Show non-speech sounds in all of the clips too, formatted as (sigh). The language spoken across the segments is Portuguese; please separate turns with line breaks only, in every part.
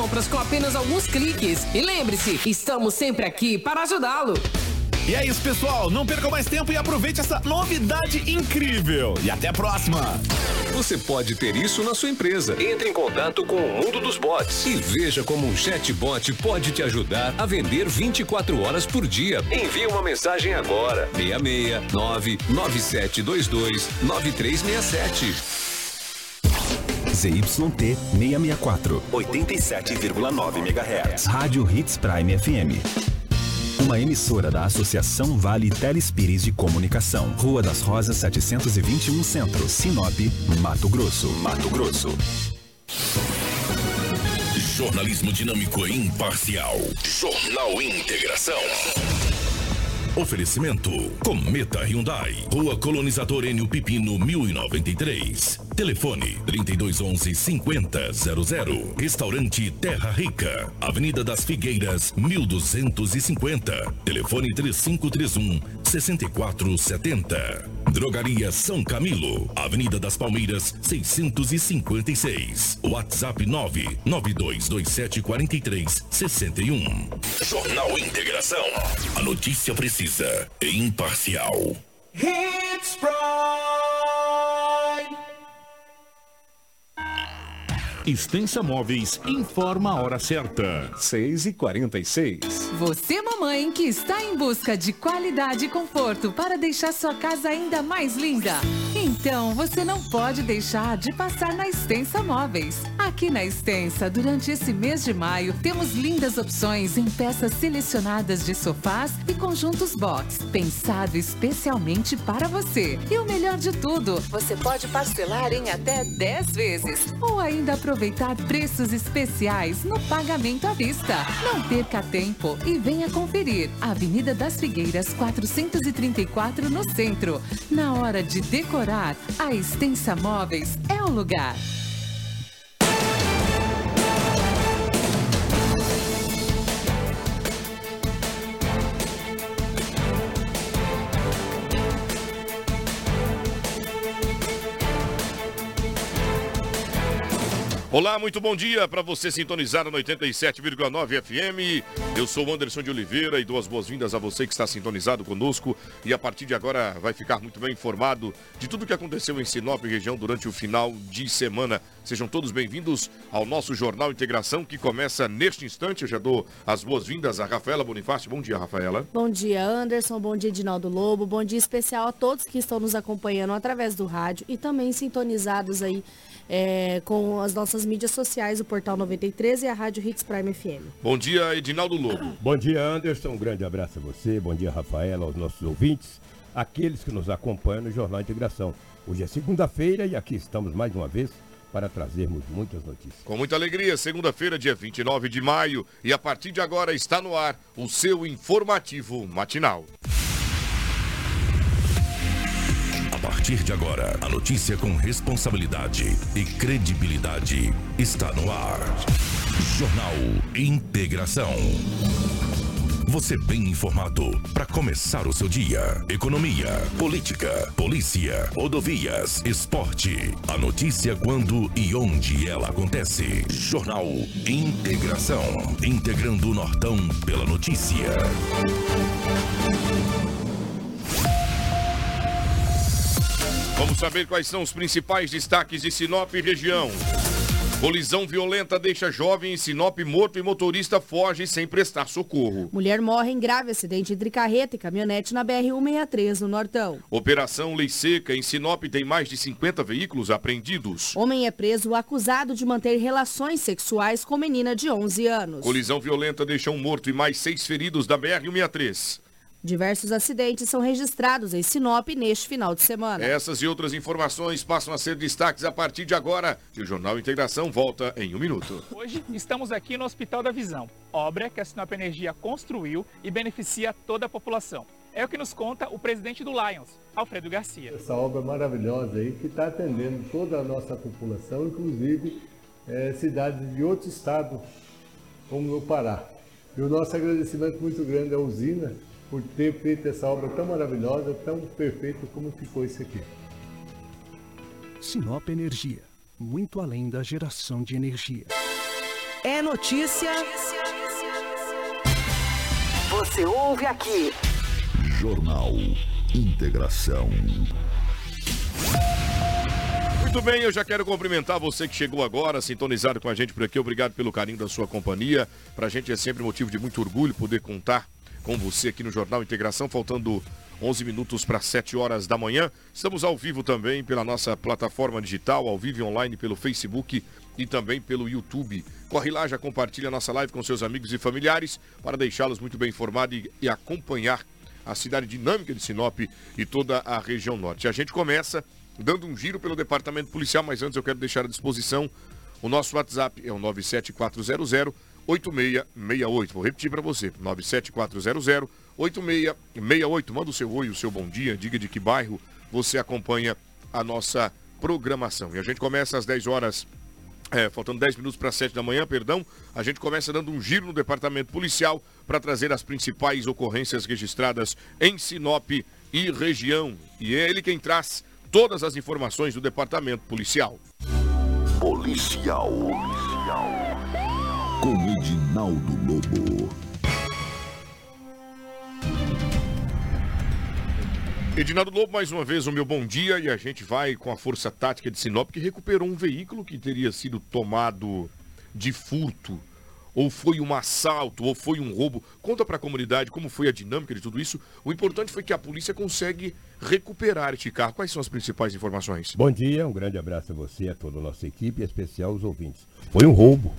compras com apenas alguns cliques. E lembre-se, estamos sempre aqui para ajudá-lo.
E é isso, pessoal. Não perca mais tempo e aproveite essa novidade incrível. E até a próxima.
Você pode ter isso na sua empresa. Entre em contato com o mundo dos bots e veja como um chatbot pode te ajudar a vender 24 horas por dia. Envie uma mensagem agora. 66 9722 9367.
ZYT 664, 87,9 MHz. Rádio Hits Prime FM. Uma emissora da Associação Vale Telespires de Comunicação. Rua das Rosas 721 Centro, Sinop, Mato Grosso. Mato Grosso.
Jornalismo dinâmico e imparcial. Jornal Integração. Oferecimento: Cometa Hyundai, Rua Colonizador Enio Pipino 1093. Telefone: 3211 5000. Restaurante Terra Rica, Avenida das Figueiras 1250. Telefone 3531 6470. Drogaria São Camilo, Avenida das Palmeiras 656. WhatsApp 992274361. Jornal Integração. A notícia precisa e imparcial.
Hits Prime.
Extensa Móveis informa a hora certa. 6 e 46
Você, mamãe, que está em busca de qualidade e conforto para deixar sua casa ainda mais linda. Então, você não pode deixar de passar na Extensa Móveis. Aqui na Extensa, durante esse mês de maio, temos lindas opções em peças selecionadas de sofás e conjuntos box, pensado especialmente para você. E o melhor de tudo, você pode parcelar em até 10 vezes ou ainda aproveitar preços especiais no pagamento à vista. Não perca tempo e venha conferir. Avenida das Figueiras 434 no centro. Na hora de decorar, a Extensa Móveis é o lugar.
Olá, muito bom dia para você sintonizado no 87,9 FM. Eu sou o Anderson de Oliveira e dou as boas-vindas a você que está sintonizado conosco e a partir de agora vai ficar muito bem informado de tudo que aconteceu em Sinop região durante o final de semana. Sejam todos bem-vindos ao nosso Jornal Integração que começa neste instante. Eu já dou as boas-vindas a Rafaela Bonifácio. Bom dia, Rafaela.
Bom dia, Anderson. Bom dia, Dinaldo Lobo. Bom dia especial a todos que estão nos acompanhando através do rádio e também sintonizados aí é, com as nossas mídias sociais, o Portal 93 e a Rádio Hits Prime FM.
Bom dia, Edinaldo Lobo.
Bom dia, Anderson. Um grande abraço a você. Bom dia, Rafaela, aos nossos ouvintes, aqueles que nos acompanham no Jornal Integração. Hoje é segunda-feira e aqui estamos mais uma vez para trazermos muitas notícias.
Com muita alegria, segunda-feira, dia 29 de maio, e a partir de agora está no ar o seu informativo matinal.
A partir de agora, a notícia com responsabilidade e credibilidade está no ar. Jornal Integração. Você bem informado para começar o seu dia. Economia, política, polícia, rodovias, esporte. A notícia quando e onde ela acontece. Jornal Integração. Integrando o Nortão pela notícia.
Vamos saber quais são os principais destaques de Sinop e região. Colisão violenta deixa jovem em Sinop morto e motorista foge sem prestar socorro.
Mulher morre em grave acidente entre carreta e caminhonete na BR-163, no Nortão.
Operação Lei Seca em Sinop tem mais de 50 veículos apreendidos.
Homem é preso acusado de manter relações sexuais com menina de 11 anos.
Colisão violenta deixa um morto e mais seis feridos da BR-163.
Diversos acidentes são registrados em Sinop neste final de semana.
Essas e outras informações passam a ser destaques a partir de agora. E o Jornal Integração volta em um minuto.
Hoje estamos aqui no Hospital da Visão, obra que a Sinop Energia construiu e beneficia toda a população. É o que nos conta o presidente do Lions, Alfredo Garcia.
Essa obra maravilhosa aí que está atendendo toda a nossa população, inclusive é, cidades de outro estado, como o Pará. E o nosso agradecimento muito grande à usina por ter feito essa obra tão maravilhosa, tão perfeita como ficou isso aqui.
Sinop Energia, muito além da geração de energia. é notícia. Você ouve aqui.
Jornal Integração.
Muito bem, eu já quero cumprimentar você que chegou agora, sintonizado com a gente por aqui. Obrigado pelo carinho da sua companhia. Pra gente é sempre motivo de muito orgulho poder contar com você aqui no Jornal Integração, faltando 11 minutos para 7 horas da manhã. Estamos ao vivo também pela nossa plataforma digital, ao vivo online pelo Facebook e também pelo YouTube. Corre lá, já compartilha a nossa live com seus amigos e familiares para deixá-los muito bem informados e, e acompanhar a cidade dinâmica de Sinop e toda a região norte. A gente começa dando um giro pelo departamento policial, mas antes eu quero deixar à disposição o nosso WhatsApp, é o 97400 8668. Vou repetir para você, 97400 8668. Manda o seu oi, o seu bom dia, diga de que bairro você acompanha a nossa programação. E a gente começa às 10 horas é, faltando 10 minutos para 7 da manhã, perdão, a gente começa dando um giro no departamento policial para trazer as principais ocorrências registradas em Sinop e região. E é ele quem traz todas as informações do departamento policial.
Policial. Policial. Com Edinaldo Lobo.
Edinaldo Lobo, mais uma vez o meu bom dia e a gente vai com a Força Tática de Sinop que recuperou um veículo que teria sido tomado de furto, ou foi um assalto, ou foi um roubo. Conta para a comunidade como foi a dinâmica de tudo isso. O importante foi que a polícia consegue recuperar este carro. Quais são as principais informações?
Bom dia, um grande abraço a você, a toda a nossa equipe, em especial os ouvintes. Foi um roubo.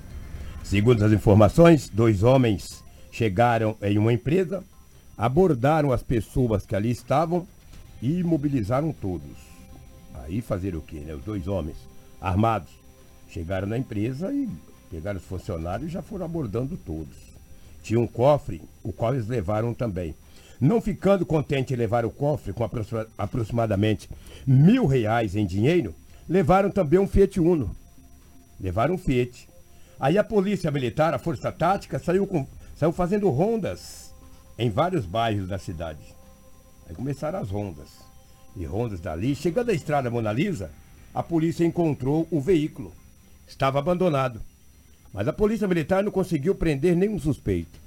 Segundo as informações, dois homens chegaram em uma empresa, abordaram as pessoas que ali estavam e mobilizaram todos. Aí fazer o quê, né? Os dois homens armados chegaram na empresa e pegaram os funcionários e já foram abordando todos. Tinha um cofre, o qual eles levaram também. Não ficando contente em levar o cofre com aproximadamente mil reais em dinheiro, levaram também um Fiat Uno. Levaram um Fiat. Aí a polícia militar, a força tática, saiu, com, saiu fazendo rondas em vários bairros da cidade. Aí começaram as rondas. E rondas dali. Chegando à estrada Mona Lisa, a polícia encontrou o veículo. Estava abandonado. Mas a polícia militar não conseguiu prender nenhum suspeito.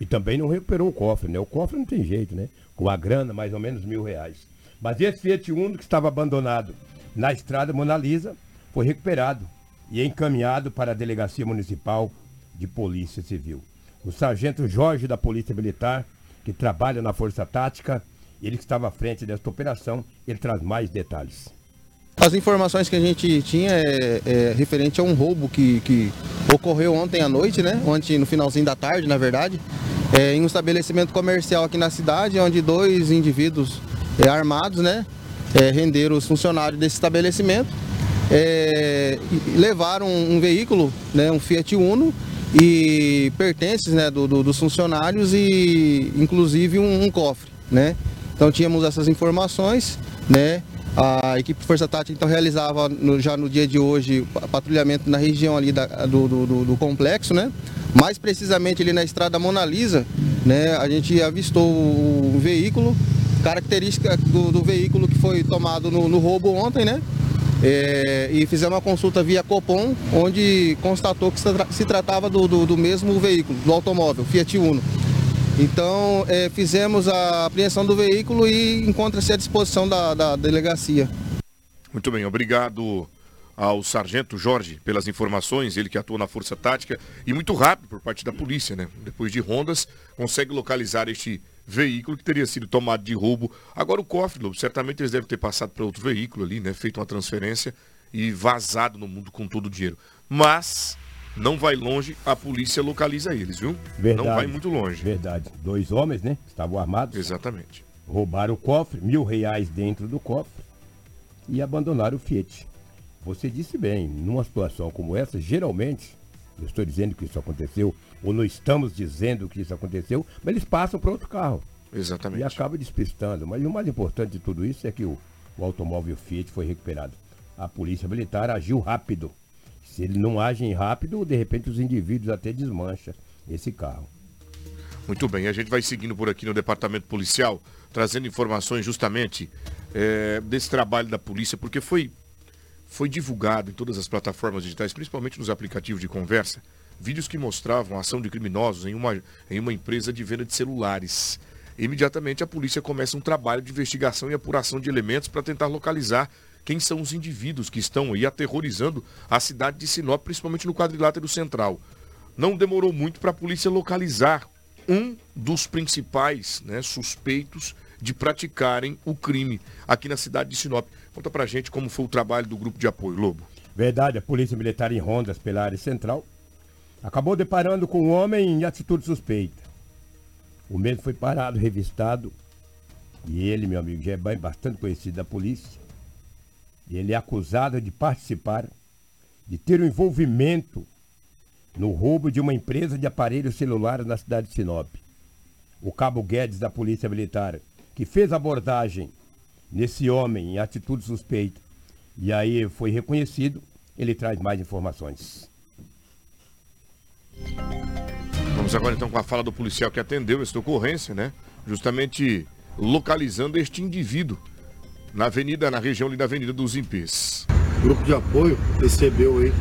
E também não recuperou o cofre, né? O cofre não tem jeito, né? Com a grana, mais ou menos mil reais. Mas esse Fiat Uno que estava abandonado na estrada Mona Lisa foi recuperado e encaminhado para a Delegacia Municipal de Polícia Civil. O sargento Jorge da Polícia Militar que trabalha na Força Tática, ele que estava à frente desta operação, ele traz mais detalhes.
As informações que a gente tinha é, é referente a um roubo que, que, ocorreu ontem à noite, né? Ontem no finalzinho da tarde, na verdade, é, em um estabelecimento comercial aqui na cidade, onde dois indivíduos é, armados, né? É, renderam os funcionários desse estabelecimento, é, levaram um veículo, né? Um Fiat Uno, e pertences né, do, do, dos funcionários e inclusive um, um, cofre. Né? Então tínhamos essas informações, né? A equipe Força Tática então realizava no, já no dia de hoje patrulhamento na região ali da, do, do, do, complexo, né? Mais precisamente ali na estrada Mona Lisa, né? A gente avistou o veículo, característica do, do veículo que foi tomado no, no roubo ontem, né? É, e fizemos uma consulta via Copom, onde constatou que se tratava do, do, do mesmo veículo, do automóvel, Fiat Uno. Então, é, fizemos a apreensão do veículo e encontra-se à disposição da, da delegacia.
Muito bem, obrigado ao Sargento Jorge pelas informações, ele que atua na Força Tática e muito rápido por parte da polícia, né? Depois de rondas, consegue localizar este veículo que teria sido tomado de roubo. Agora o cofre, Lobo, certamente eles devem ter passado para outro veículo ali, né? Feito uma transferência e vazado no mundo com todo o dinheiro. Mas não vai longe, a polícia localiza eles, viu?
Verdade,
não vai muito longe.
Verdade. Dois homens, né? Estavam armados.
Exatamente.
Roubaram o cofre, mil reais dentro do cofre e abandonaram o Fiat. Você disse bem, numa situação como essa, geralmente, eu estou dizendo que isso aconteceu, ou não estamos dizendo que isso aconteceu, mas eles passam para outro carro.
Exatamente.
E acaba despistando. Mas o mais importante de tudo isso é que o, o automóvel Fiat foi recuperado. A polícia militar agiu rápido. Se ele não age rápido, de repente os indivíduos até desmancham esse carro.
Muito bem, a gente vai seguindo por aqui no departamento policial, trazendo informações justamente é, desse trabalho da polícia, porque foi, foi divulgado em todas as plataformas digitais, principalmente nos aplicativos de conversa, vídeos que mostravam a ação de criminosos em uma, em uma empresa de venda de celulares. Imediatamente a polícia começa um trabalho de investigação e apuração de elementos para tentar localizar quem são os indivíduos que estão aí aterrorizando a cidade de Sinop, principalmente no quadrilátero central. Não demorou muito para a polícia localizar um dos principais né, suspeitos de praticarem o crime aqui na cidade de Sinop. Conta pra gente como foi o trabalho do grupo de apoio, Lobo.
Verdade, a Polícia Militar em rondas pela área central acabou deparando com um homem em atitude suspeita. O mesmo foi parado, revistado, e ele, meu amigo, já é bastante conhecido da polícia. Ele é acusado de participar, de ter um envolvimento no roubo de uma empresa de aparelhos celulares na cidade de Sinop. O cabo Guedes da Polícia Militar, que fez abordagem nesse homem em atitude suspeita, e aí foi reconhecido, ele traz mais informações.
Vamos agora então com a fala do policial que atendeu esta ocorrência, né? Justamente localizando este indivíduo na avenida, na região ali da Avenida dos Impês.
O grupo de apoio recebeu aí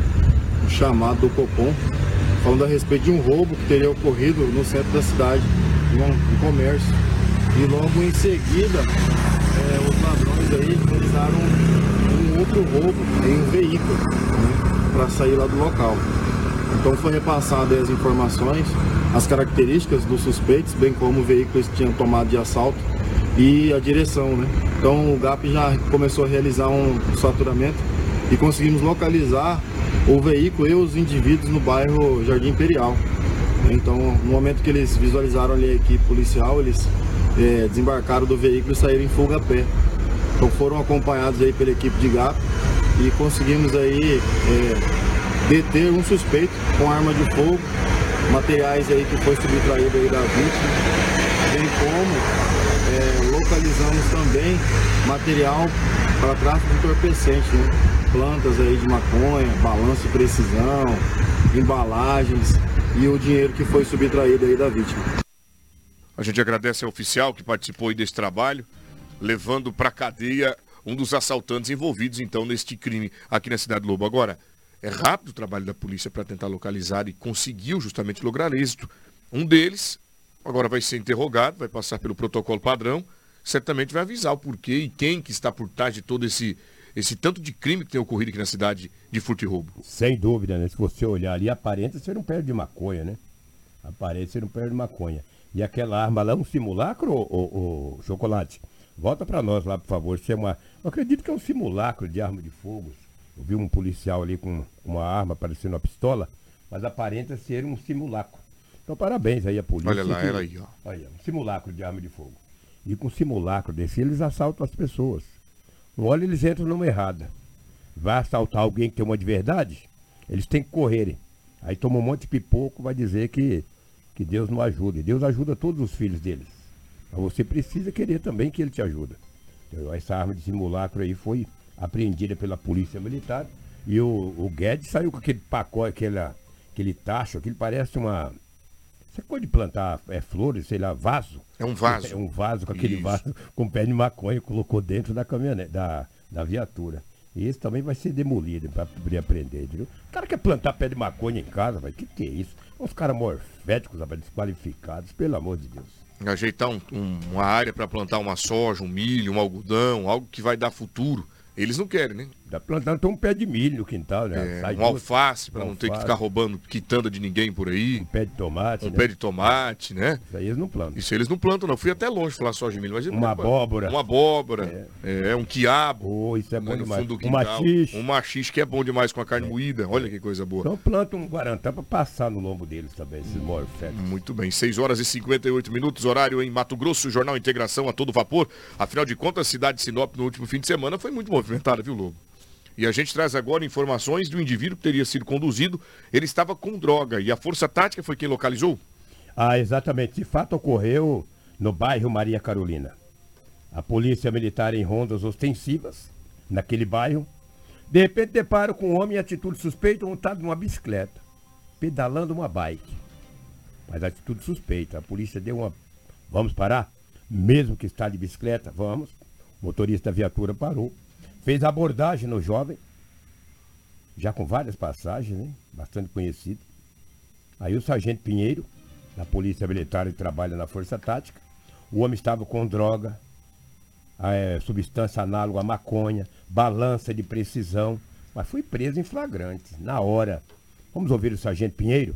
um chamado do Copom falando a respeito de um roubo que teria ocorrido no centro da cidade, em um comércio. E logo em seguida, ladrões aí um outro roubo em um veículo né, para sair lá do local. Então foi repassado as informações, as características dos suspeitos, bem como o veículo que tinham tomado de assalto e a direção, né? Então o GAP já começou a realizar um faturamento e conseguimos localizar o veículo e os indivíduos no bairro Jardim Imperial. Então, no momento que eles visualizaram ali a equipe policial, eles é, desembarcaram do veículo e saíram em fuga a pé. Então foram acompanhados aí pela equipe de GAP e conseguimos aí é, deter um suspeito com arma de fogo, materiais aí que foi subtraído aí da vítima, bem como é, localizamos também material para tráfico entorpecente, né? plantas aí de maconha, balanço de precisão, embalagens e o dinheiro que foi subtraído aí da vítima.
A gente agradece ao oficial que participou desse trabalho, levando para cadeia um dos assaltantes envolvidos então neste crime aqui na cidade de Lobo. Agora, é rápido o trabalho da polícia para tentar localizar e conseguiu justamente lograr êxito. Um deles agora vai ser interrogado, vai passar pelo protocolo padrão, certamente vai avisar o porquê e quem que está por trás de todo esse esse tanto de crime que tem ocorrido aqui na cidade de furto e roubo.
Sem dúvida, né? Se você olhar ali, aparenta ser um pé de maconha, né? Aparenta ser um pé de maconha. E aquela arma lá é um simulacro, o, chocolate? Volta para nós lá, por favor. Isso é uma. Eu acredito que é um simulacro de arma de fogo. Eu vi um policial ali com uma arma parecendo uma pistola, mas aparenta ser um simulacro. Então parabéns aí à polícia.
Olha lá, ela aí, ó.
Olha, um simulacro de arma de fogo. E com simulacro desse, eles assaltam as pessoas. Olha, eles entram numa errada. Vai assaltar alguém que tem uma de verdade, eles têm que correrem. Aí toma um monte de pipoco, vai dizer que, que Deus não ajuda. E Deus ajuda todos os filhos deles. Mas você precisa querer também que ele te ajude. Então, essa arma de simulacro aí foi apreendida pela polícia militar. E o, o Guedes saiu com aquele pacote, aquela, aquele tacho, aquele parece uma, você pode plantar é, flores, sei lá, vaso.
É um vaso.
É um vaso com aquele Isso. vaso com pé de maconha, colocou dentro da caminhonete, da, da viatura. E esse também vai ser demolido para poder aprender, entendeu? O cara quer plantar pé de maconha em casa, vai. Que que é isso? Uns caras morféticos, rapaz, desqualificados, pelo amor de Deus.
Ajeitar um, um, uma área para plantar uma soja, um milho, um algodão, algo que vai dar futuro. Eles não querem, né?
Tá plantando um pé de milho no quintal, né?
É, um alface, para não ter que ficar roubando quitanda de ninguém por aí.
Um pé de tomate.
Um né? pé de tomate, né?
Isso aí eles não plantam.
Isso eles não plantam, não. Fui até longe falar só de milho. Mas
uma abóbora.
Uma abóbora. É. é, um quiabo.
Oh, isso é bom
né,
demais.
um machixe. Um machixe que é bom demais com a carne é. moída. Olha que coisa boa.
Então planta um guarantã para passar no lombo deles também, esses morféticos.
Muito bem. 6 horas e 58 minutos, horário em Mato Grosso, Jornal Integração a todo vapor. Afinal de contas, a cidade de Sinop no último fim de semana foi muito movimentada, viu, Lobo? E a gente traz agora informações do indivíduo que teria sido conduzido. Ele estava com droga e a Força Tática foi quem localizou?
Ah, exatamente. De fato ocorreu no bairro Maria Carolina. A polícia militar em rondas ostensivas, naquele bairro, de repente depara com um homem em atitude suspeita montado numa bicicleta, pedalando uma bike. Mas atitude suspeita. A polícia deu uma. Vamos parar? Mesmo que está de bicicleta, vamos. O motorista da viatura parou Fez abordagem no jovem, já com várias passagens, né? bastante conhecido. Aí o sargento Pinheiro, da Polícia Militar, e trabalha na Força Tática, o homem estava com droga, é, substância análoga à maconha, balança de precisão, mas foi preso em flagrante, na hora. Vamos ouvir o sargento Pinheiro,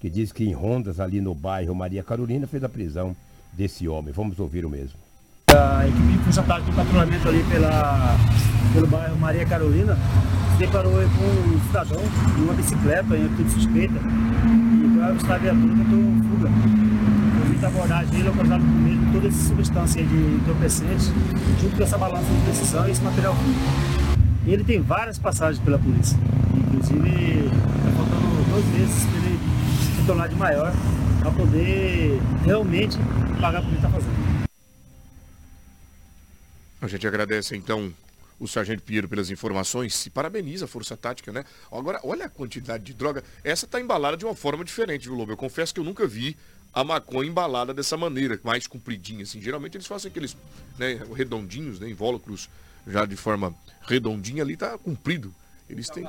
que diz que em rondas ali no bairro Maria Carolina fez a prisão desse homem. Vamos ouvir o mesmo.
A equipe de força tática de patrulhamento ali pela, pelo bairro Maria Carolina se deparou com um cidadão em uma bicicleta em atitude suspeita e foi avistar a viatura tentou fuga. Foi da abordagem ele localizado com medo toda essa substância de entorpecentes junto com essa balança de precisão e esse material E ele tem várias passagens pela polícia. Inclusive, está faltando dois meses para ele se tornar de maior para poder realmente pagar por que está fazendo.
A gente agradece então o Sargento Pinheiro pelas informações e parabeniza a Força Tática, né? Agora, olha a quantidade de droga. Essa tá embalada de uma forma diferente, viu, Lobo? Eu confesso que eu nunca vi a maconha embalada dessa maneira, mais compridinha, assim. Geralmente eles fazem aqueles né, redondinhos, né, invólucros já de forma redondinha ali, tá comprido. Eles têm...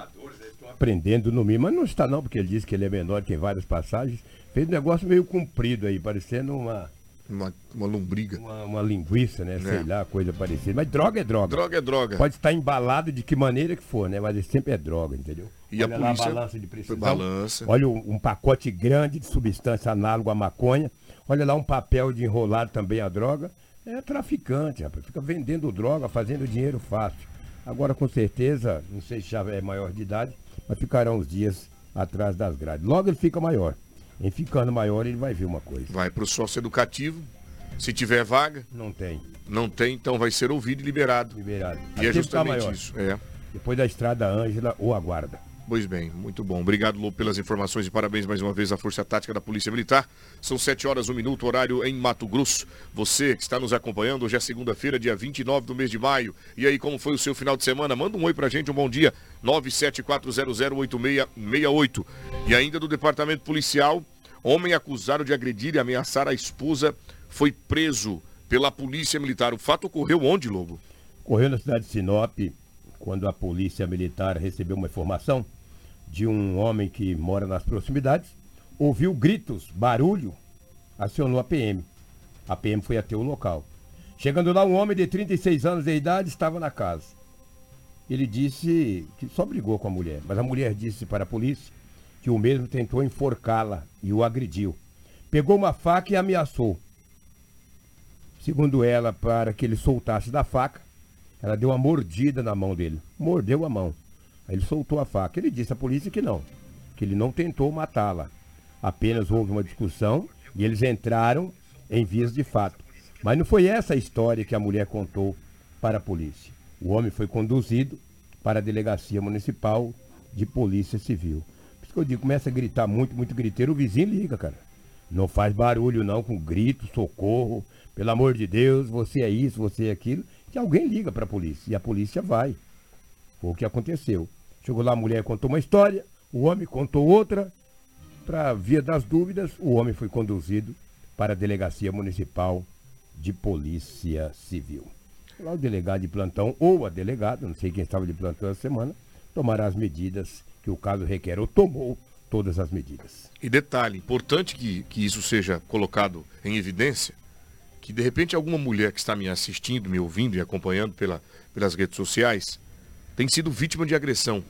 Aprendendo no mim, mas não está não, porque ele disse que ele é menor que em várias passagens. Fez um negócio meio comprido aí, parecendo uma
uma, uma lombriga.
Uma, uma linguiça, né? É. Sei lá, coisa parecida. Mas droga é droga.
Droga é droga.
Pode estar embalado de que maneira que for, né? Mas sempre é droga, entendeu?
E Olha a polícia...
Lá a balança de precisão.
Balança.
Olha um, um pacote grande de substância análoga à maconha. Olha lá um papel de enrolar também a droga. É traficante, rapaz. Fica vendendo droga, fazendo dinheiro fácil. Agora, com certeza, não sei se já é maior de idade, mas ficarão uns dias atrás das grades. Logo ele fica maior. Em ficando maior, ele vai ver uma coisa.
Vai para o sócio educativo. Se tiver vaga.
Não tem.
Não tem, então vai ser ouvido e liberado.
Liberado.
E é justamente isso. É.
Depois da estrada Ângela ou aguarda.
Pois bem, muito bom. Obrigado, Lobo, pelas informações e parabéns mais uma vez à Força Tática da Polícia Militar. São 7 horas, 1 minuto, horário em Mato Grosso. Você que está nos acompanhando, hoje é segunda-feira, dia 29 do mês de maio. E aí, como foi o seu final de semana? Manda um oi pra gente, um bom dia. 974008668. E ainda do Departamento Policial, homem acusado de agredir e ameaçar a esposa foi preso pela Polícia Militar. O fato ocorreu onde, Lobo?
Ocorreu na cidade de Sinop, quando a Polícia Militar recebeu uma informação de um homem que mora nas proximidades, ouviu gritos, barulho, acionou a PM. A PM foi até o local. Chegando lá, um homem de 36 anos de idade estava na casa. Ele disse que só brigou com a mulher, mas a mulher disse para a polícia que o mesmo tentou enforcá-la e o agrediu. Pegou uma faca e ameaçou. Segundo ela, para que ele soltasse da faca, ela deu uma mordida na mão dele. Mordeu a mão. Aí ele soltou a faca. Ele disse à polícia que não, que ele não tentou matá-la. Apenas houve uma discussão e eles entraram em vias de fato. Mas não foi essa a história que a mulher contou para a polícia. O homem foi conduzido para a delegacia municipal de polícia civil. Por isso que eu digo, começa a gritar muito, muito griteiro, o vizinho liga, cara. Não faz barulho não, com grito, socorro, pelo amor de Deus, você é isso, você é aquilo, que alguém liga para a polícia e a polícia vai. Foi o que aconteceu. Chegou lá, a mulher contou uma história, o homem contou outra. Para via das dúvidas, o homem foi conduzido para a delegacia municipal de polícia civil. Lá o delegado de plantão ou a delegada, não sei quem estava de plantão essa semana, tomará as medidas que o caso requer ou tomou todas as medidas.
E detalhe, importante que, que isso seja colocado em evidência, que de repente alguma mulher que está me assistindo, me ouvindo e acompanhando pela, pelas redes sociais, tem sido vítima de agressão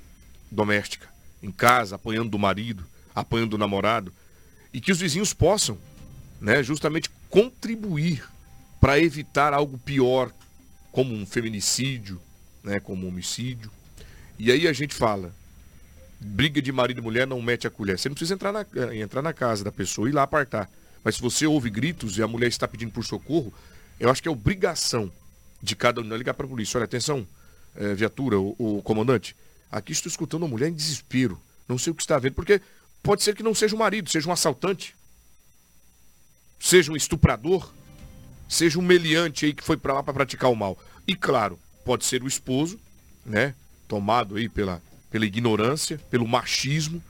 doméstica, em casa, apanhando do marido, apanhando do namorado, e que os vizinhos possam, né, justamente contribuir para evitar algo pior, como um feminicídio, né, como um homicídio. E aí a gente fala, briga de marido e mulher não mete a colher. Você não precisa entrar na, eh, entrar na casa da pessoa e ir lá apartar. Mas se você ouve gritos e a mulher está pedindo por socorro, eu acho que é obrigação de cada um ligar para a polícia. Olha, atenção, é, viatura, o, o, comandante, aqui estou escutando uma mulher em desespero. Não sei o que está vendo, porque pode ser que não seja um marido, seja um assaltante, seja um estuprador, seja um meliante aí que foi para lá para praticar o mal. E claro, pode ser o esposo, né? Tomado aí pela, pela ignorância, pelo machismo,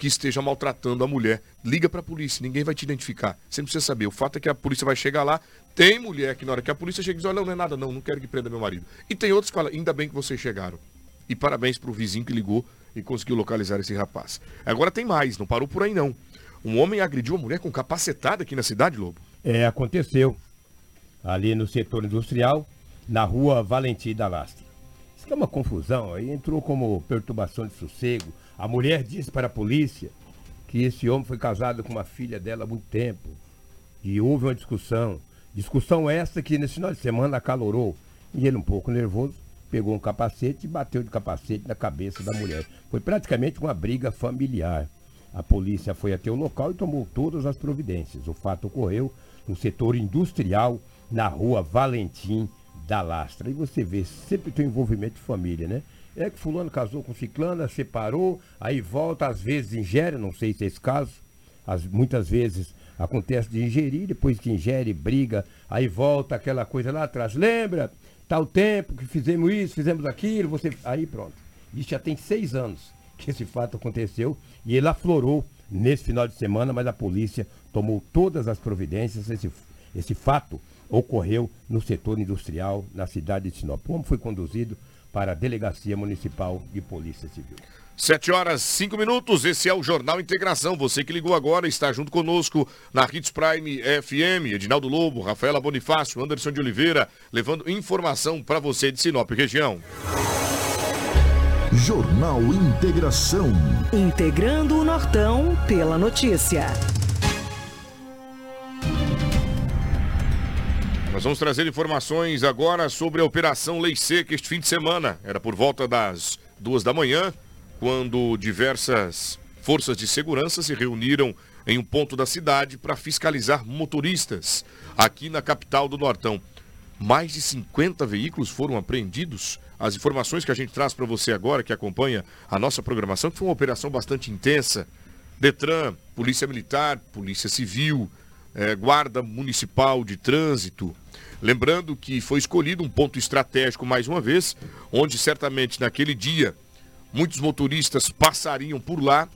que esteja maltratando a mulher. Liga para a polícia, ninguém vai te identificar. Você não precisa saber. O fato é que a polícia vai chegar lá. Tem mulher que na hora que a polícia chega diz, olha, não é nada não, não quero que prenda meu marido. E tem outros que falam, ainda bem que vocês chegaram. E parabéns para o vizinho que ligou e conseguiu localizar esse rapaz. Agora tem mais, não parou por aí não. Um homem agrediu uma mulher com capacetada aqui na cidade, Lobo.
É, aconteceu. Ali no setor industrial, na rua Valentim da Lastra. Isso é uma confusão. Aí entrou como perturbação de sossego. A mulher disse para a polícia que esse homem foi casado com uma filha dela há muito tempo. E houve uma discussão. Discussão essa que nesse final de semana acalorou. E ele, um pouco nervoso, pegou um capacete e bateu de capacete na cabeça da mulher. Foi praticamente uma briga familiar. A polícia foi até o local e tomou todas as providências. O fato ocorreu no setor industrial, na rua Valentim da Lastra. E você vê, sempre tem envolvimento de família, né? É que fulano casou com ciclana, separou, aí volta, às vezes ingere, não sei se é esse caso. As, muitas vezes acontece de ingerir, depois que ingere, briga, aí volta aquela coisa lá atrás. Lembra? Tal tempo que fizemos isso, fizemos aquilo, você. Aí pronto. Isso já tem seis anos que esse fato aconteceu e ele aflorou nesse final de semana, mas a polícia tomou todas as providências. Esse, esse fato ocorreu no setor industrial, na cidade de Sinop. O homem foi conduzido para a Delegacia Municipal de Polícia Civil.
Sete horas, cinco minutos, esse é o Jornal Integração. Você que ligou agora está junto conosco na Hits Prime FM, Edinaldo Lobo, Rafaela Bonifácio, Anderson de Oliveira, levando informação para você de Sinop região.
Jornal Integração.
Integrando o Nortão pela notícia.
Nós vamos trazer informações agora sobre a Operação Lei Seca este fim de semana. Era por volta das duas da manhã, quando diversas forças de segurança se reuniram em um ponto da cidade para fiscalizar motoristas aqui na capital do Nortão. Mais de 50 veículos foram apreendidos. As informações que a gente traz para você agora, que acompanha a nossa programação, que foi uma operação bastante intensa. Detran, Polícia Militar, Polícia Civil, eh, Guarda Municipal de Trânsito, Lembrando que foi escolhido um ponto estratégico mais uma vez, onde certamente naquele dia muitos motoristas passariam por lá.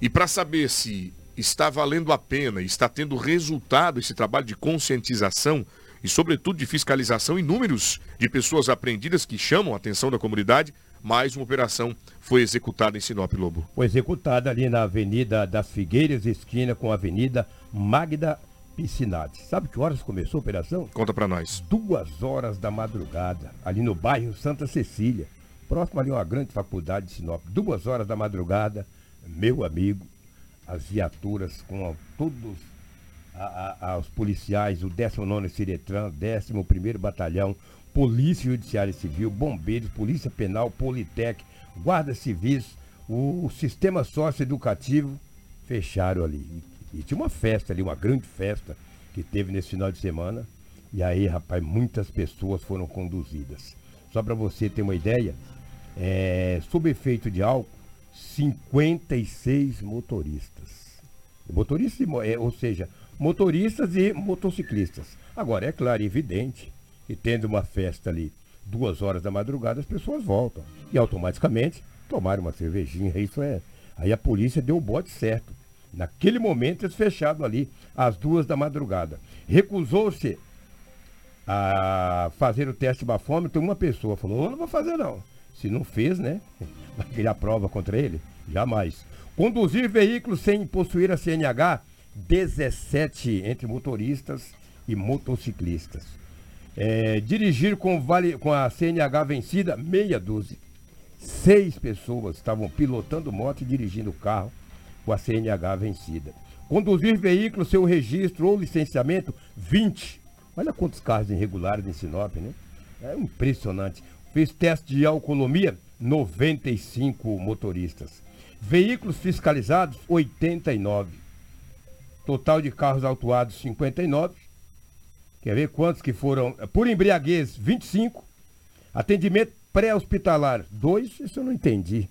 E para saber se está valendo a pena, está tendo resultado esse trabalho de conscientização e, sobretudo, de fiscalização em números de pessoas apreendidas que chamam a atenção da comunidade, mais uma operação foi executada em Sinop Lobo.
Foi executada ali na Avenida das Figueiras, esquina com a Avenida Magda Piscinati. Sabe que horas começou a operação?
Conta para nós.
Duas horas da madrugada, ali no bairro Santa Cecília, próximo ali a uma grande faculdade de Sinop. Duas horas da madrugada, meu amigo, as viaturas com todos a, a, os policiais, o 19 Ciretran, 11 Batalhão, Polícia Judiciária Civil, Bombeiros, Polícia Penal, Politec, Guarda Civis, o, o Sistema Socioeducativo, fecharam ali. E tinha uma festa ali, uma grande festa que teve nesse final de semana. E aí, rapaz, muitas pessoas foram conduzidas. Só para você ter uma ideia, é, sob efeito de álcool, 56 motoristas. Motoristas, é, ou seja, motoristas e motociclistas. Agora, é claro e evidente que tendo uma festa ali duas horas da madrugada, as pessoas voltam. E automaticamente tomaram uma cervejinha. Isso é. Aí a polícia deu o bote certo. Naquele momento, eles ali às duas da madrugada. Recusou-se a fazer o teste bafômetro. Uma pessoa falou: Eu não vou fazer, não. Se não fez, né? (laughs) Vai criar prova contra ele? Jamais. Conduzir veículos sem possuir a CNH, 17 entre motoristas e motociclistas. É, dirigir com, vale, com a CNH vencida, meia dúzia. Seis pessoas estavam pilotando moto e dirigindo carro com a CNH vencida. Conduzir veículo sem o registro ou licenciamento, 20. Olha quantos carros irregulares em Sinop, né? É impressionante. Fez teste de alcoolemia, 95 motoristas. Veículos fiscalizados, 89. Total de carros autuados, 59. Quer ver quantos que foram? Por embriaguez, 25. Atendimento pré-hospitalar, 2. Isso eu não entendi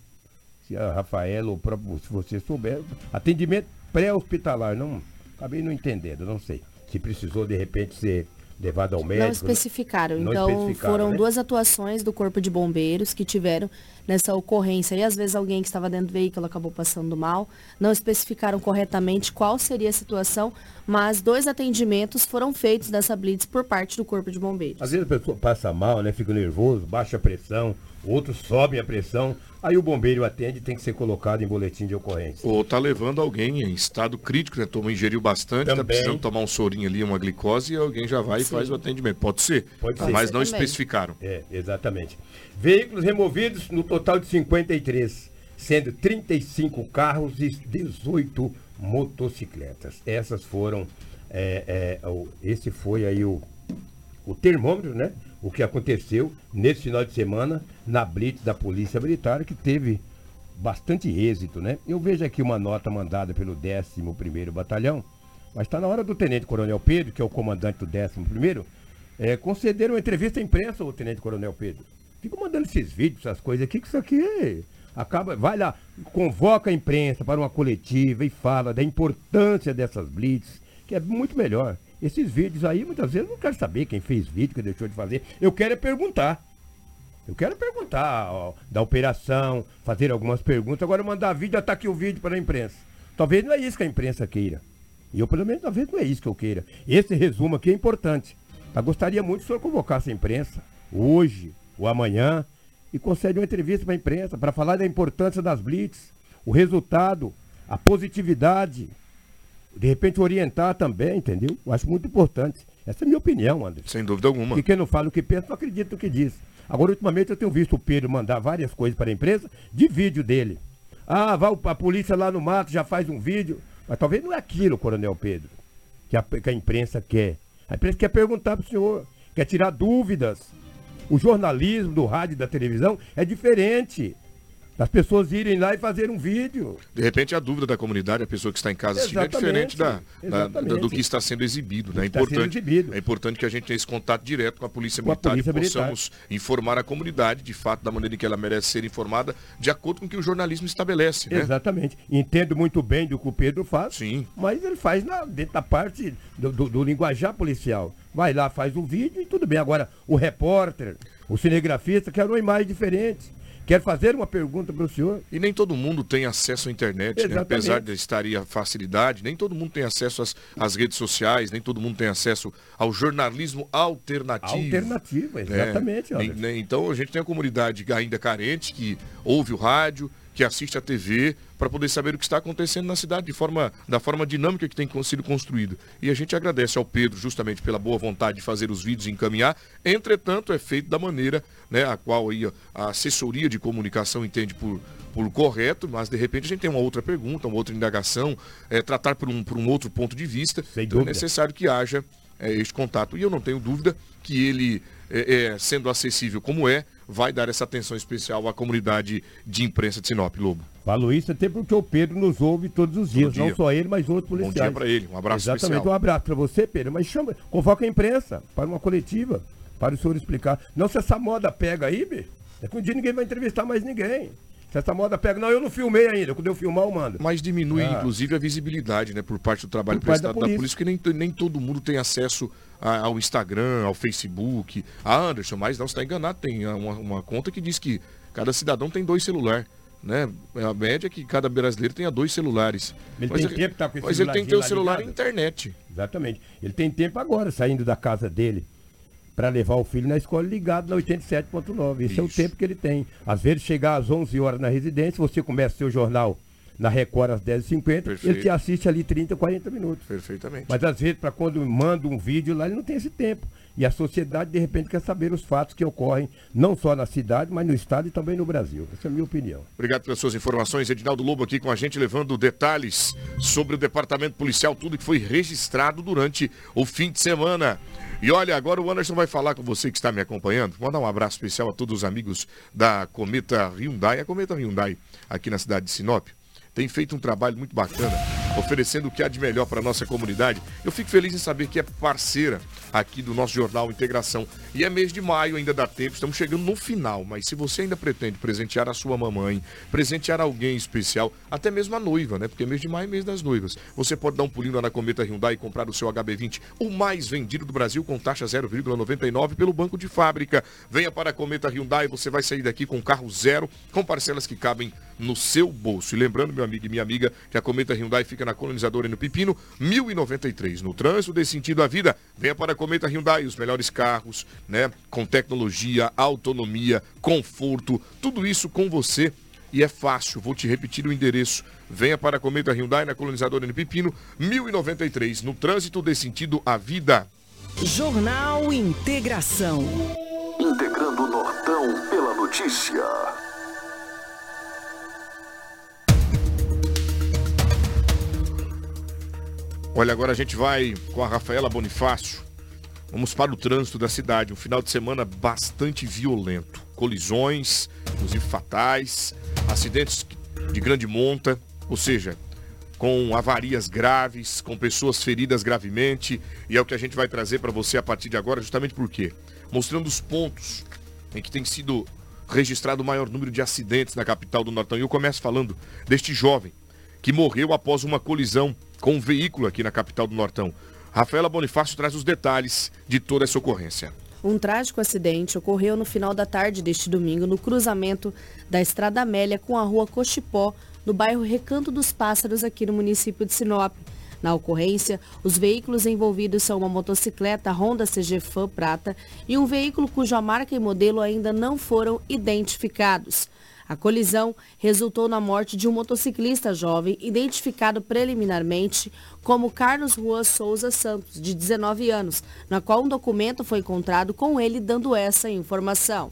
se a Rafaela ou próprio, se você souber, atendimento pré-hospitalar, não, acabei não entendendo, não sei. Se precisou de repente ser levado ao médico.
Não especificaram. Não então especificaram, foram né? duas atuações do Corpo de Bombeiros que tiveram nessa ocorrência. E às vezes alguém que estava dentro do veículo acabou passando mal. Não especificaram corretamente qual seria a situação, mas dois atendimentos foram feitos dessa blitz por parte do Corpo de Bombeiros.
Às vezes a pessoa passa mal, né? Fica nervoso, baixa pressão, outros sobem a pressão, aí o bombeiro atende e tem que ser colocado em boletim de ocorrência.
Ou tá levando alguém em estado crítico, né? Tomou, ingeriu bastante, tá
Também.
precisando tomar um sorinho ali, uma glicose, e alguém já vai
Sim.
e faz o atendimento. Pode ser,
Pode
tá,
ser.
mas não
Também.
especificaram.
É, exatamente. Veículos removidos no total de 53, sendo 35 carros e 18 motocicletas. Essas foram, é, é, o- esse foi aí o, o termômetro, né? O que aconteceu nesse final de semana na blitz da Polícia Militar, que teve bastante êxito, né? Eu vejo aqui uma nota mandada pelo 11º Batalhão, mas está na hora do Tenente Coronel Pedro, que é o comandante do 11º, é, conceder uma entrevista à imprensa ao Tenente Coronel Pedro. Fica mandando esses vídeos, essas coisas aqui, que isso aqui acaba, vai lá, convoca a imprensa para uma coletiva e fala da importância dessas blitz, que é muito melhor. Esses vídeos aí, muitas vezes, eu não quero saber quem fez vídeo, que deixou de fazer. Eu quero é perguntar. Eu quero perguntar ó, da operação, fazer algumas perguntas. Agora mandar vídeo, tá aqui o vídeo para a imprensa. Talvez não é isso que a imprensa queira. E eu, pelo menos, talvez não é isso que eu queira. Esse resumo aqui é importante. Mas gostaria muito que o senhor convocasse a imprensa, hoje ou amanhã, e concede uma entrevista para a imprensa para falar da importância das blitz, o resultado, a positividade. De repente orientar também, entendeu? Eu acho muito importante. Essa é a minha opinião, Anderson.
Sem dúvida alguma.
E quem não fala o que pensa não acredita no que diz. Agora, ultimamente, eu tenho visto o Pedro mandar várias coisas para a empresa de vídeo dele. Ah, vai a polícia lá no mato, já faz um vídeo. Mas talvez não é aquilo, Coronel Pedro, que a, que a imprensa quer. A imprensa quer perguntar para o senhor, quer tirar dúvidas. O jornalismo do rádio e da televisão é diferente. Das pessoas irem lá e fazer um vídeo.
De repente, a dúvida da comunidade, a pessoa que está em casa assistindo, é diferente da, da-
exatamente.
do que está sendo exibido. Né? É, importante,
exibido.
é importante que a gente tenha esse contato direto com a Polícia
Com a
Militar
Polícia
e
Militar.
possamos informar a comunidade, de fato, da maneira em que ela merece ser informada, de acordo com o que o jornalismo estabelece. Né?
Exatamente. Entendo muito bem do que o Pedro faz.
Sim.
Mas ele faz na- dentro da parte do, do- do linguajar policial. Vai lá, faz um vídeo e tudo bem. Agora, o repórter, o cinegrafista quer uma imagem diferente. Quer fazer uma pergunta para o senhor.
E nem todo mundo tem acesso à internet, né? Apesar de estar aí a facilidade, nem todo mundo tem acesso às, às redes sociais, nem todo mundo tem acesso ao jornalismo alternativo.
Alternativo,
né?
exatamente,
né? Então a gente tem a comunidade ainda carente, que ouve o rádio, que assiste a TV, para poder saber o que está acontecendo na cidade de forma, da forma dinâmica que tem sido construído. E a gente agradece ao Pedro justamente pela boa vontade de fazer os vídeos e encaminhar. Entretanto, é feito da maneira né, a qual aí a- assessoria de comunicação entende por, por correto, mas de repente a gente tem uma outra pergunta, uma outra indagação, é, tratar por um, por um outro ponto de vista. então é necessário que haja é, este contato. E eu não tenho dúvida que ele, é, é, sendo acessível como é, vai dar essa atenção especial à comunidade de imprensa de Sinop, Lobo.
Falo isso até porque o Pedro nos ouve todos os dias.
dia.
Não só ele, mas outros policiais.
dia pra ele, um abraço
Exatamente,
especial.
um abraço para você, Pedro. Mas chama, convoca a imprensa para uma coletiva, para o senhor explicar. Não se essa moda pega aí, bicho, é que um dia ninguém vai entrevistar mais ninguém. Se essa moda pega, não, eu não filmei ainda. Quando eu filmar, eu mando.
Mas diminui,
Ah.
inclusive, a visibilidade né, por parte do trabalho
Por parte da
prestado da
polícia.
polícia, porque nem, nem todo mundo tem acesso ao Instagram, ao Facebook. A Anderson, mas não, você está enganado, tem uma, uma conta que diz que cada cidadão tem dois celulares. Né? A média é que cada brasileiro tenha dois celulares.
Ele
mas
tem
ele,
tempo que tá com esse
mas ele tem que ter o celular e internet.
Exatamente. Ele tem tempo agora, saindo da casa dele, para levar o filho na escola ligado na 87.9. Esse é o tempo que ele tem. Às vezes, chegar às 11 horas na residência, você começa seu jornal na Record às 10h50,
Perfeito.
ele te assiste ali 30, 40 minutos.
Perfeitamente.
Mas às vezes, para quando manda um vídeo lá, ele não tem esse tempo. E a sociedade, de repente, quer saber os fatos que ocorrem, não só na cidade, mas no estado e também no Brasil. Essa é a minha opinião.
Obrigado pelas suas informações. Edinaldo Lobo aqui com a gente, levando detalhes sobre o departamento policial, tudo que foi registrado durante o fim de semana. E olha, agora o Anderson vai falar com você que está me acompanhando. Mandar um abraço especial a todos os amigos da Cometa Hyundai. A Cometa Hyundai, aqui na cidade de Sinop, tem feito um trabalho muito bacana, oferecendo o que há de melhor para a nossa comunidade. Eu fico feliz em saber que é parceira aqui do nosso jornal Integração. E é mês de maio, ainda dá tempo, estamos chegando no final. Mas se você ainda pretende presentear a sua mamãe, presentear alguém especial, até mesmo a noiva, né? Porque mês de maio é mês das noivas. Você pode dar um pulinho lá na Cometa Hyundai e comprar o seu HB20, o mais vendido do Brasil, com taxa 0,99 pelo banco de fábrica. Venha para a Cometa Hyundai, você vai sair daqui com carro zero, com parcelas que cabem no seu bolso. E lembrando, meu amigo e minha amiga, que a Cometa Hyundai fica na colonizadora e no Pepino, 1093. No trânsito desse sentido à vida, venha para a Cometa Hyundai, os melhores carros, né? Com tecnologia, autonomia, conforto, tudo isso com você. E é fácil, vou te repetir o endereço. Venha para a Cometa Hyundai na colonizadora no Pepino, 1093. No trânsito desse sentido à vida.
Jornal Integração.
Integrando o Nortão pela notícia.
Olha, agora a gente vai com a Rafaela Bonifácio. Vamos para o trânsito da cidade. Um final de semana bastante violento. Colisões, inclusive fatais, acidentes de grande monta, ou seja, com avarias graves, com pessoas feridas gravemente. E é o que a gente vai trazer para você a partir de agora, justamente por quê? Mostrando os pontos em que tem sido registrado o maior número de acidentes na capital do Nortão. E eu começo falando deste jovem que morreu após uma colisão com um veículo aqui na capital do Nortão. Rafaela Bonifácio traz os detalhes de toda essa ocorrência.
Um trágico acidente ocorreu no final da tarde deste domingo no cruzamento da Estrada Amélia com a rua Cochipó, no bairro Recanto dos Pássaros, aqui no município de Sinop. Na ocorrência, os veículos envolvidos são uma motocicleta Honda CG Fan Prata e um veículo cuja marca e modelo ainda não foram identificados. A colisão resultou na morte de um motociclista jovem, identificado preliminarmente como Carlos Juan Souza Santos, de 19 anos, na qual um documento foi encontrado com ele dando essa informação.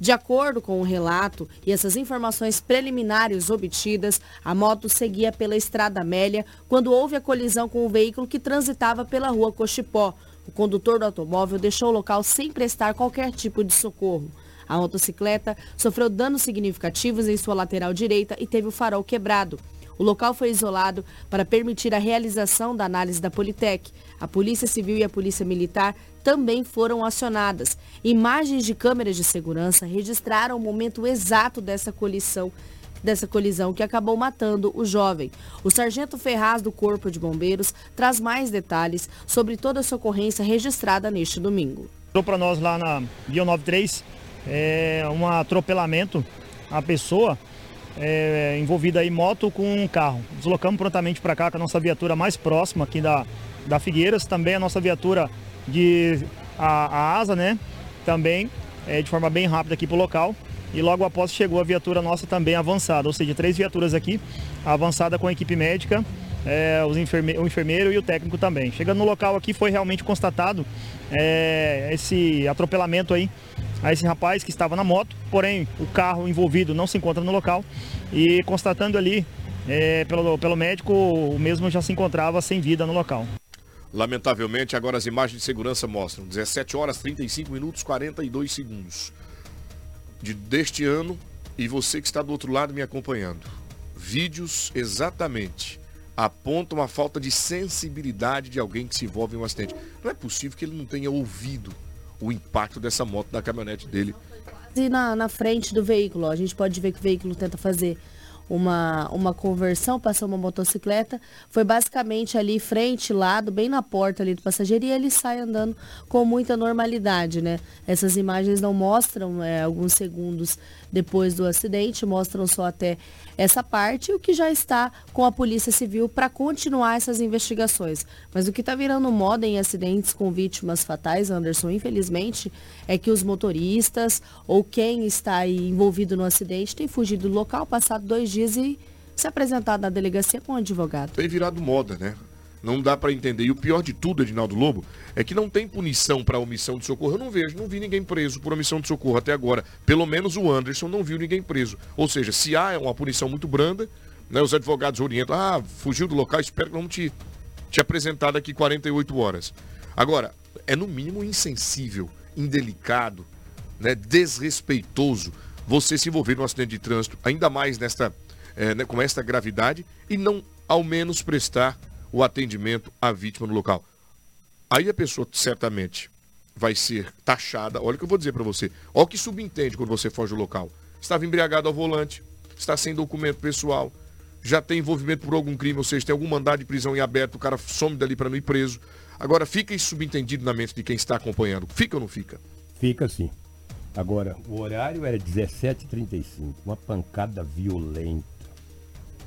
De acordo com o relato e essas informações preliminares obtidas, a moto seguia pela Estrada Amélia quando houve a colisão com o veículo que transitava pela rua Cochipó. O condutor do automóvel deixou o local sem prestar qualquer tipo de socorro. A motocicleta sofreu danos significativos em sua lateral direita e teve o farol quebrado. O local foi isolado para permitir a realização da análise da Politec. A Polícia Civil e a Polícia Militar também foram acionadas. Imagens de câmeras de segurança registraram o momento exato dessa colisão, dessa colisão que acabou matando o jovem. O sargento Ferraz do Corpo de Bombeiros traz mais detalhes sobre toda essa ocorrência registrada neste domingo.
Para nós lá na Bio 93 é, um atropelamento a pessoa é, envolvida em moto com um carro. Deslocamos prontamente para cá com a nossa viatura mais próxima aqui da, da Figueiras, também a nossa viatura de a, a asa, né? Também é, de forma bem rápida aqui para o local. E logo após chegou a viatura nossa também avançada, ou seja, três viaturas aqui, avançada com a equipe médica, é, os enferme o enfermeiro e o técnico também. Chegando no local aqui foi realmente constatado é, esse atropelamento aí a esse rapaz que estava na moto, porém o carro envolvido não se encontra no local e constatando ali é, pelo, pelo médico, o mesmo já se encontrava sem vida no local.
Lamentavelmente, agora as imagens de segurança mostram 17 horas 35 minutos 42 segundos de, deste ano e você que está do outro lado me acompanhando. Vídeos exatamente apontam a falta de sensibilidade de alguém que se envolve em um acidente. Não é possível que ele não tenha ouvido o impacto dessa moto na caminhonete dele.
E na, na frente do veículo, a gente pode ver que o veículo tenta fazer uma, uma conversão, passou uma motocicleta, foi basicamente ali frente, lado, bem na porta ali do passageiro e ele sai andando com muita normalidade, né? Essas imagens não mostram é, alguns segundos depois do acidente, mostram só até essa parte, o que já está com a Polícia Civil para continuar essas investigações. Mas o que está virando moda em acidentes com vítimas fatais, Anderson, infelizmente, é que os motoristas ou quem está aí envolvido no acidente tem fugido do local, passado dois dias e se apresentado na delegacia com um advogado.
Tem virado moda, né? Não dá para entender. E o pior de tudo, Edinaldo Lobo, é que não tem punição para omissão de socorro. Eu não vejo, não vi ninguém preso por omissão de socorro até agora. Pelo menos o Anderson não viu ninguém preso. Ou seja, se há uma punição muito branda, né, os advogados orientam, ah, fugiu do local, espero que vamos te, te apresentar daqui 48 horas. Agora, é no mínimo insensível, indelicado, né, desrespeitoso você se envolver num acidente de trânsito, ainda mais nesta, é, né, com esta gravidade, e não ao menos prestar o atendimento à vítima no local. Aí a pessoa certamente vai ser taxada. Olha o que eu vou dizer para você. Olha o que subentende quando você foge do local. Estava embriagado ao volante, está sem documento pessoal, já tem envolvimento por algum crime, ou seja, tem algum mandado de prisão em aberto, o cara some dali para não ir preso. Agora, fica isso subentendido na mente de quem está acompanhando. Fica ou não fica?
Fica sim. Agora, o horário era 17h35, uma pancada violenta.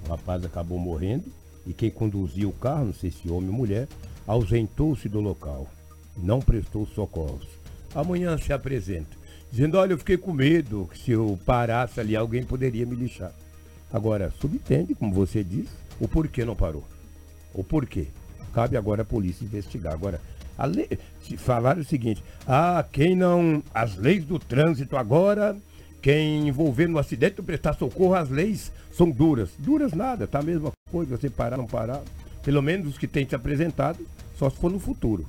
O rapaz acabou morrendo e quem conduzia o carro, não sei se homem ou mulher, ausentou-se do local. Não prestou socorros. Amanhã se apresenta, dizendo, olha, eu fiquei com medo que se eu parasse ali alguém poderia me lixar. Agora, subentende, como você disse, o porquê não parou. O porquê. Cabe agora a polícia investigar. Agora, a lei, o seguinte, ah, quem não. As leis do trânsito agora, quem envolver no acidente prestar socorro, as leis são duras. Duras nada, tá a mesma coisa, você parar, não parar. Pelo menos os que têm se apresentado, só se for no futuro.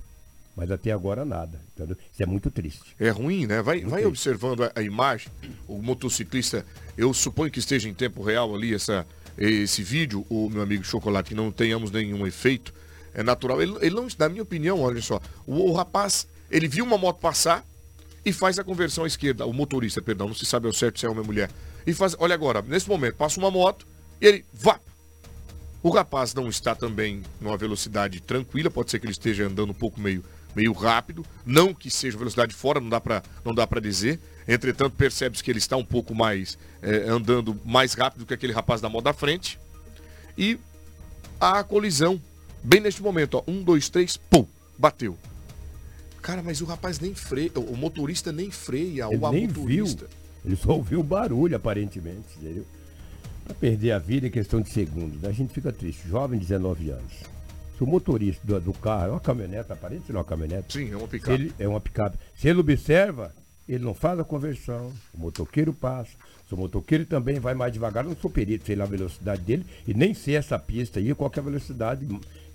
Mas até agora nada. Entendeu? Isso é muito triste.
É ruim, né? Vai, vai observando a, a imagem, o motociclista, eu suponho que esteja em tempo real ali essa, esse vídeo, o meu amigo Chocolate, que não tenhamos nenhum efeito, é natural. Ele, ele não, na minha opinião, olha só, o, o, rapaz, ele viu uma moto passar e faz a conversão à esquerda, o motorista, perdão, não se sabe ao certo se é homem ou mulher. E faz, olha agora, nesse momento, passa uma moto e ele, vá, o rapaz não está também numa velocidade tranquila, pode ser que ele esteja andando um pouco meio meio rápido, não que seja velocidade fora, não dá para não dá para dizer. Entretanto, percebe-se que ele está um pouco mais é, andando mais rápido que aquele rapaz da moto da frente. E a colisão, bem neste momento, ó, um, dois, três, pum, bateu. Cara, mas o rapaz nem freia, o motorista nem freia,
ele
o
nem
motorista.
Viu. Ele só ouviu o barulho, aparentemente, entendeu? Pra perder a vida é questão de segundos. A gente fica triste. Jovem, 19 anos. Se o motorista do, do carro é uma caminhonete, aparente ser uma caminhonete.
Sim, é uma picape.
Ele, é uma picape. Se ele observa, ele não faz a conversão, o motoqueiro passa. Se o motoqueiro também vai mais devagar, eu não sou perito, sei lá a velocidade dele, e nem sei essa pista aí, qual é a velocidade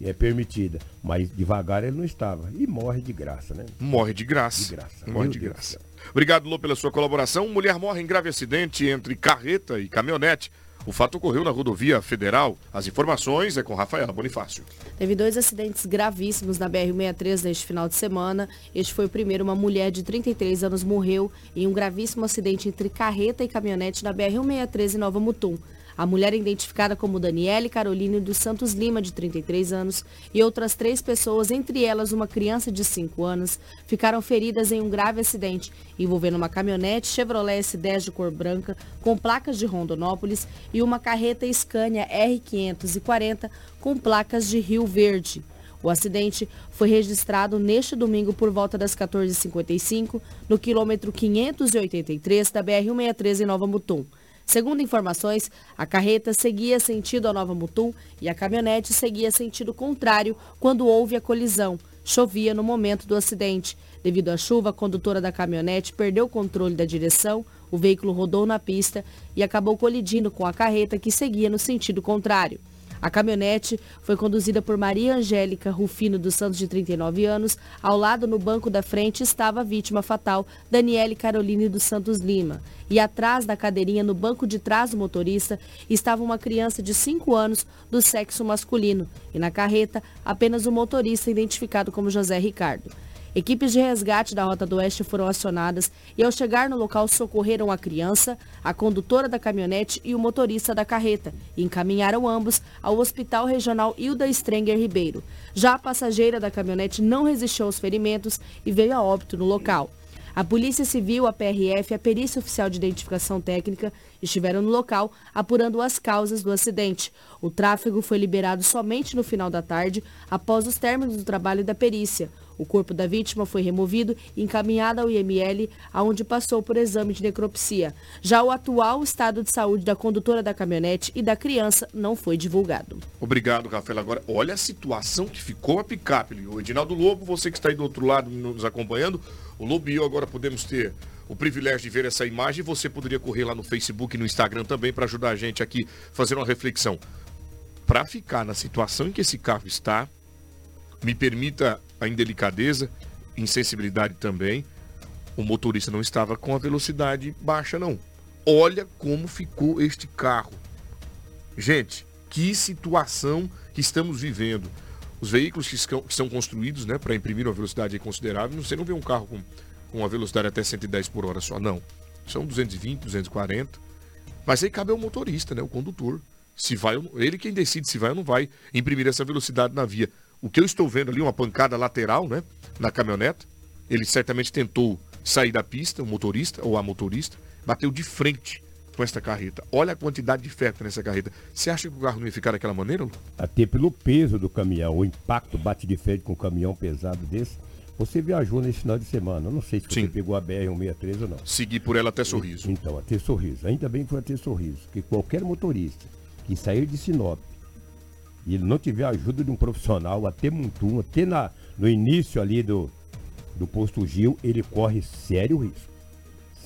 é permitida. Mas devagar ele não estava. E morre de graça, né?
Morre de graça.
De graça.
Morre de graça. Obrigado, Lô, pela sua colaboração. Mulher morre em grave acidente entre carreta e caminhonete. O fato ocorreu na rodovia federal. As informações é com Rafaela Bonifácio.
Teve dois acidentes gravíssimos na BR-63 neste final de semana. Este foi o primeiro. Uma mulher de 33 anos morreu em um gravíssimo acidente entre carreta e caminhonete na BR-163 em Nova Mutum. A mulher é identificada como Daniele Caroline dos Santos Lima, de 33 anos, e outras três pessoas, entre elas uma criança de 5 anos, ficaram feridas em um grave acidente envolvendo uma caminhonete Chevrolet S10 de cor branca com placas de Rondonópolis e uma carreta Scania R540 com placas de Rio Verde. O acidente foi registrado neste domingo por volta das 14h55, no quilômetro 583 da BR-163 em Nova Mutum. Segundo informações, a carreta seguia sentido a Nova Mutum e a caminhonete seguia sentido contrário quando houve a colisão. Chovia no momento do acidente. Devido à chuva, a condutora da caminhonete perdeu o controle da direção, o veículo rodou na pista e acabou colidindo com a carreta que seguia no sentido contrário. A caminhonete foi conduzida por Maria Angélica Rufino dos Santos, de 39 anos. Ao lado, no banco da frente, estava a vítima fatal, Daniele Caroline dos Santos Lima. E atrás da cadeirinha, no banco de trás do motorista, estava uma criança de 5 anos do sexo masculino. E na carreta, apenas o motorista identificado como José Ricardo. Equipes de resgate da Rota do Oeste foram acionadas e, ao chegar no local, socorreram a criança, a condutora da caminhonete e o motorista da carreta e encaminharam ambos ao Hospital Regional Hilda Strenger Ribeiro. Já a passageira da caminhonete não resistiu aos ferimentos e veio a óbito no local. A Polícia Civil, a PRF e a Perícia Oficial de Identificação Técnica estiveram no local apurando as causas do acidente. O tráfego foi liberado somente no final da tarde, após os términos do trabalho da perícia. O corpo da vítima foi removido e encaminhado ao IML, aonde passou por exame de necropsia. Já o atual estado de saúde da condutora da caminhonete e da criança não foi divulgado.
Obrigado, Rafael. Agora, olha a situação que ficou a picape. O Edinaldo Lobo, você que está aí do outro lado nos acompanhando, o Lobo e eu agora podemos ter o privilégio de ver essa imagem. Você poderia correr lá no Facebook e no Instagram também para ajudar a gente aqui a fazer uma reflexão. Para ficar na situação em que esse carro está, me permita a indelicadeza, insensibilidade também. O motorista não estava com a velocidade baixa, não. Olha como ficou este carro. Gente, que situação que estamos vivendo. Os veículos que, são construídos né, para imprimir uma velocidade considerável, você não vê um carro com, com uma velocidade até 110 por hora só, não. São 220, 240. Mas aí cabe ao motorista, né, o condutor. Se vai, ele quem decide se vai ou não vai imprimir essa velocidade na via. O que eu estou vendo ali, uma pancada lateral, né? Na caminhonete. Ele certamente tentou sair da pista, o motorista ou a motorista, bateu de frente com essa carreta. Olha a quantidade de ferro nessa carreta. Você acha que o carro não ia ficar daquela maneira, Lu?
Até pelo peso do caminhão, o impacto bate de frente com um caminhão pesado desse. Você viajou nesse final de semana. Eu não sei se você
Sim.
pegou a BR-163 ou não.
Segui por ela até Sorriso.
Então, até Sorriso. Ainda bem que foi até Sorriso. Que qualquer motorista que sair de Sinop e ele não tiver a ajuda de um profissional até Montum, até na, no início ali do, do posto Gil, ele corre sério risco.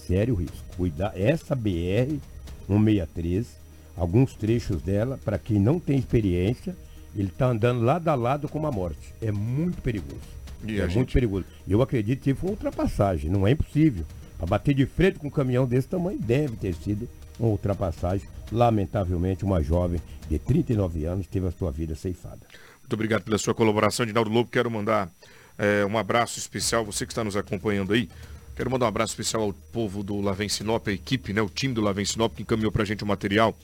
Sério risco. Cuidar. Essa BR-163, alguns trechos dela, para quem não tem experiência, ele está andando lado a lado com uma morte. É muito perigoso.
E
é muito
gente-
perigoso. Eu acredito que foi ultrapassagem, não é impossível. Para bater de frente com um caminhão desse tamanho deve ter sido uma ultrapassagem. Lamentavelmente, uma jovem de 39 anos teve a sua vida ceifada.
Muito obrigado pela sua colaboração, Edinaldo Lobo. Quero mandar eh, um abraço especial, você que está nos acompanhando aí. Quero mandar um abraço especial ao povo do Lavem Sinop, a equipe, né, o time do Lavem Sinop que encaminhou para a gente o material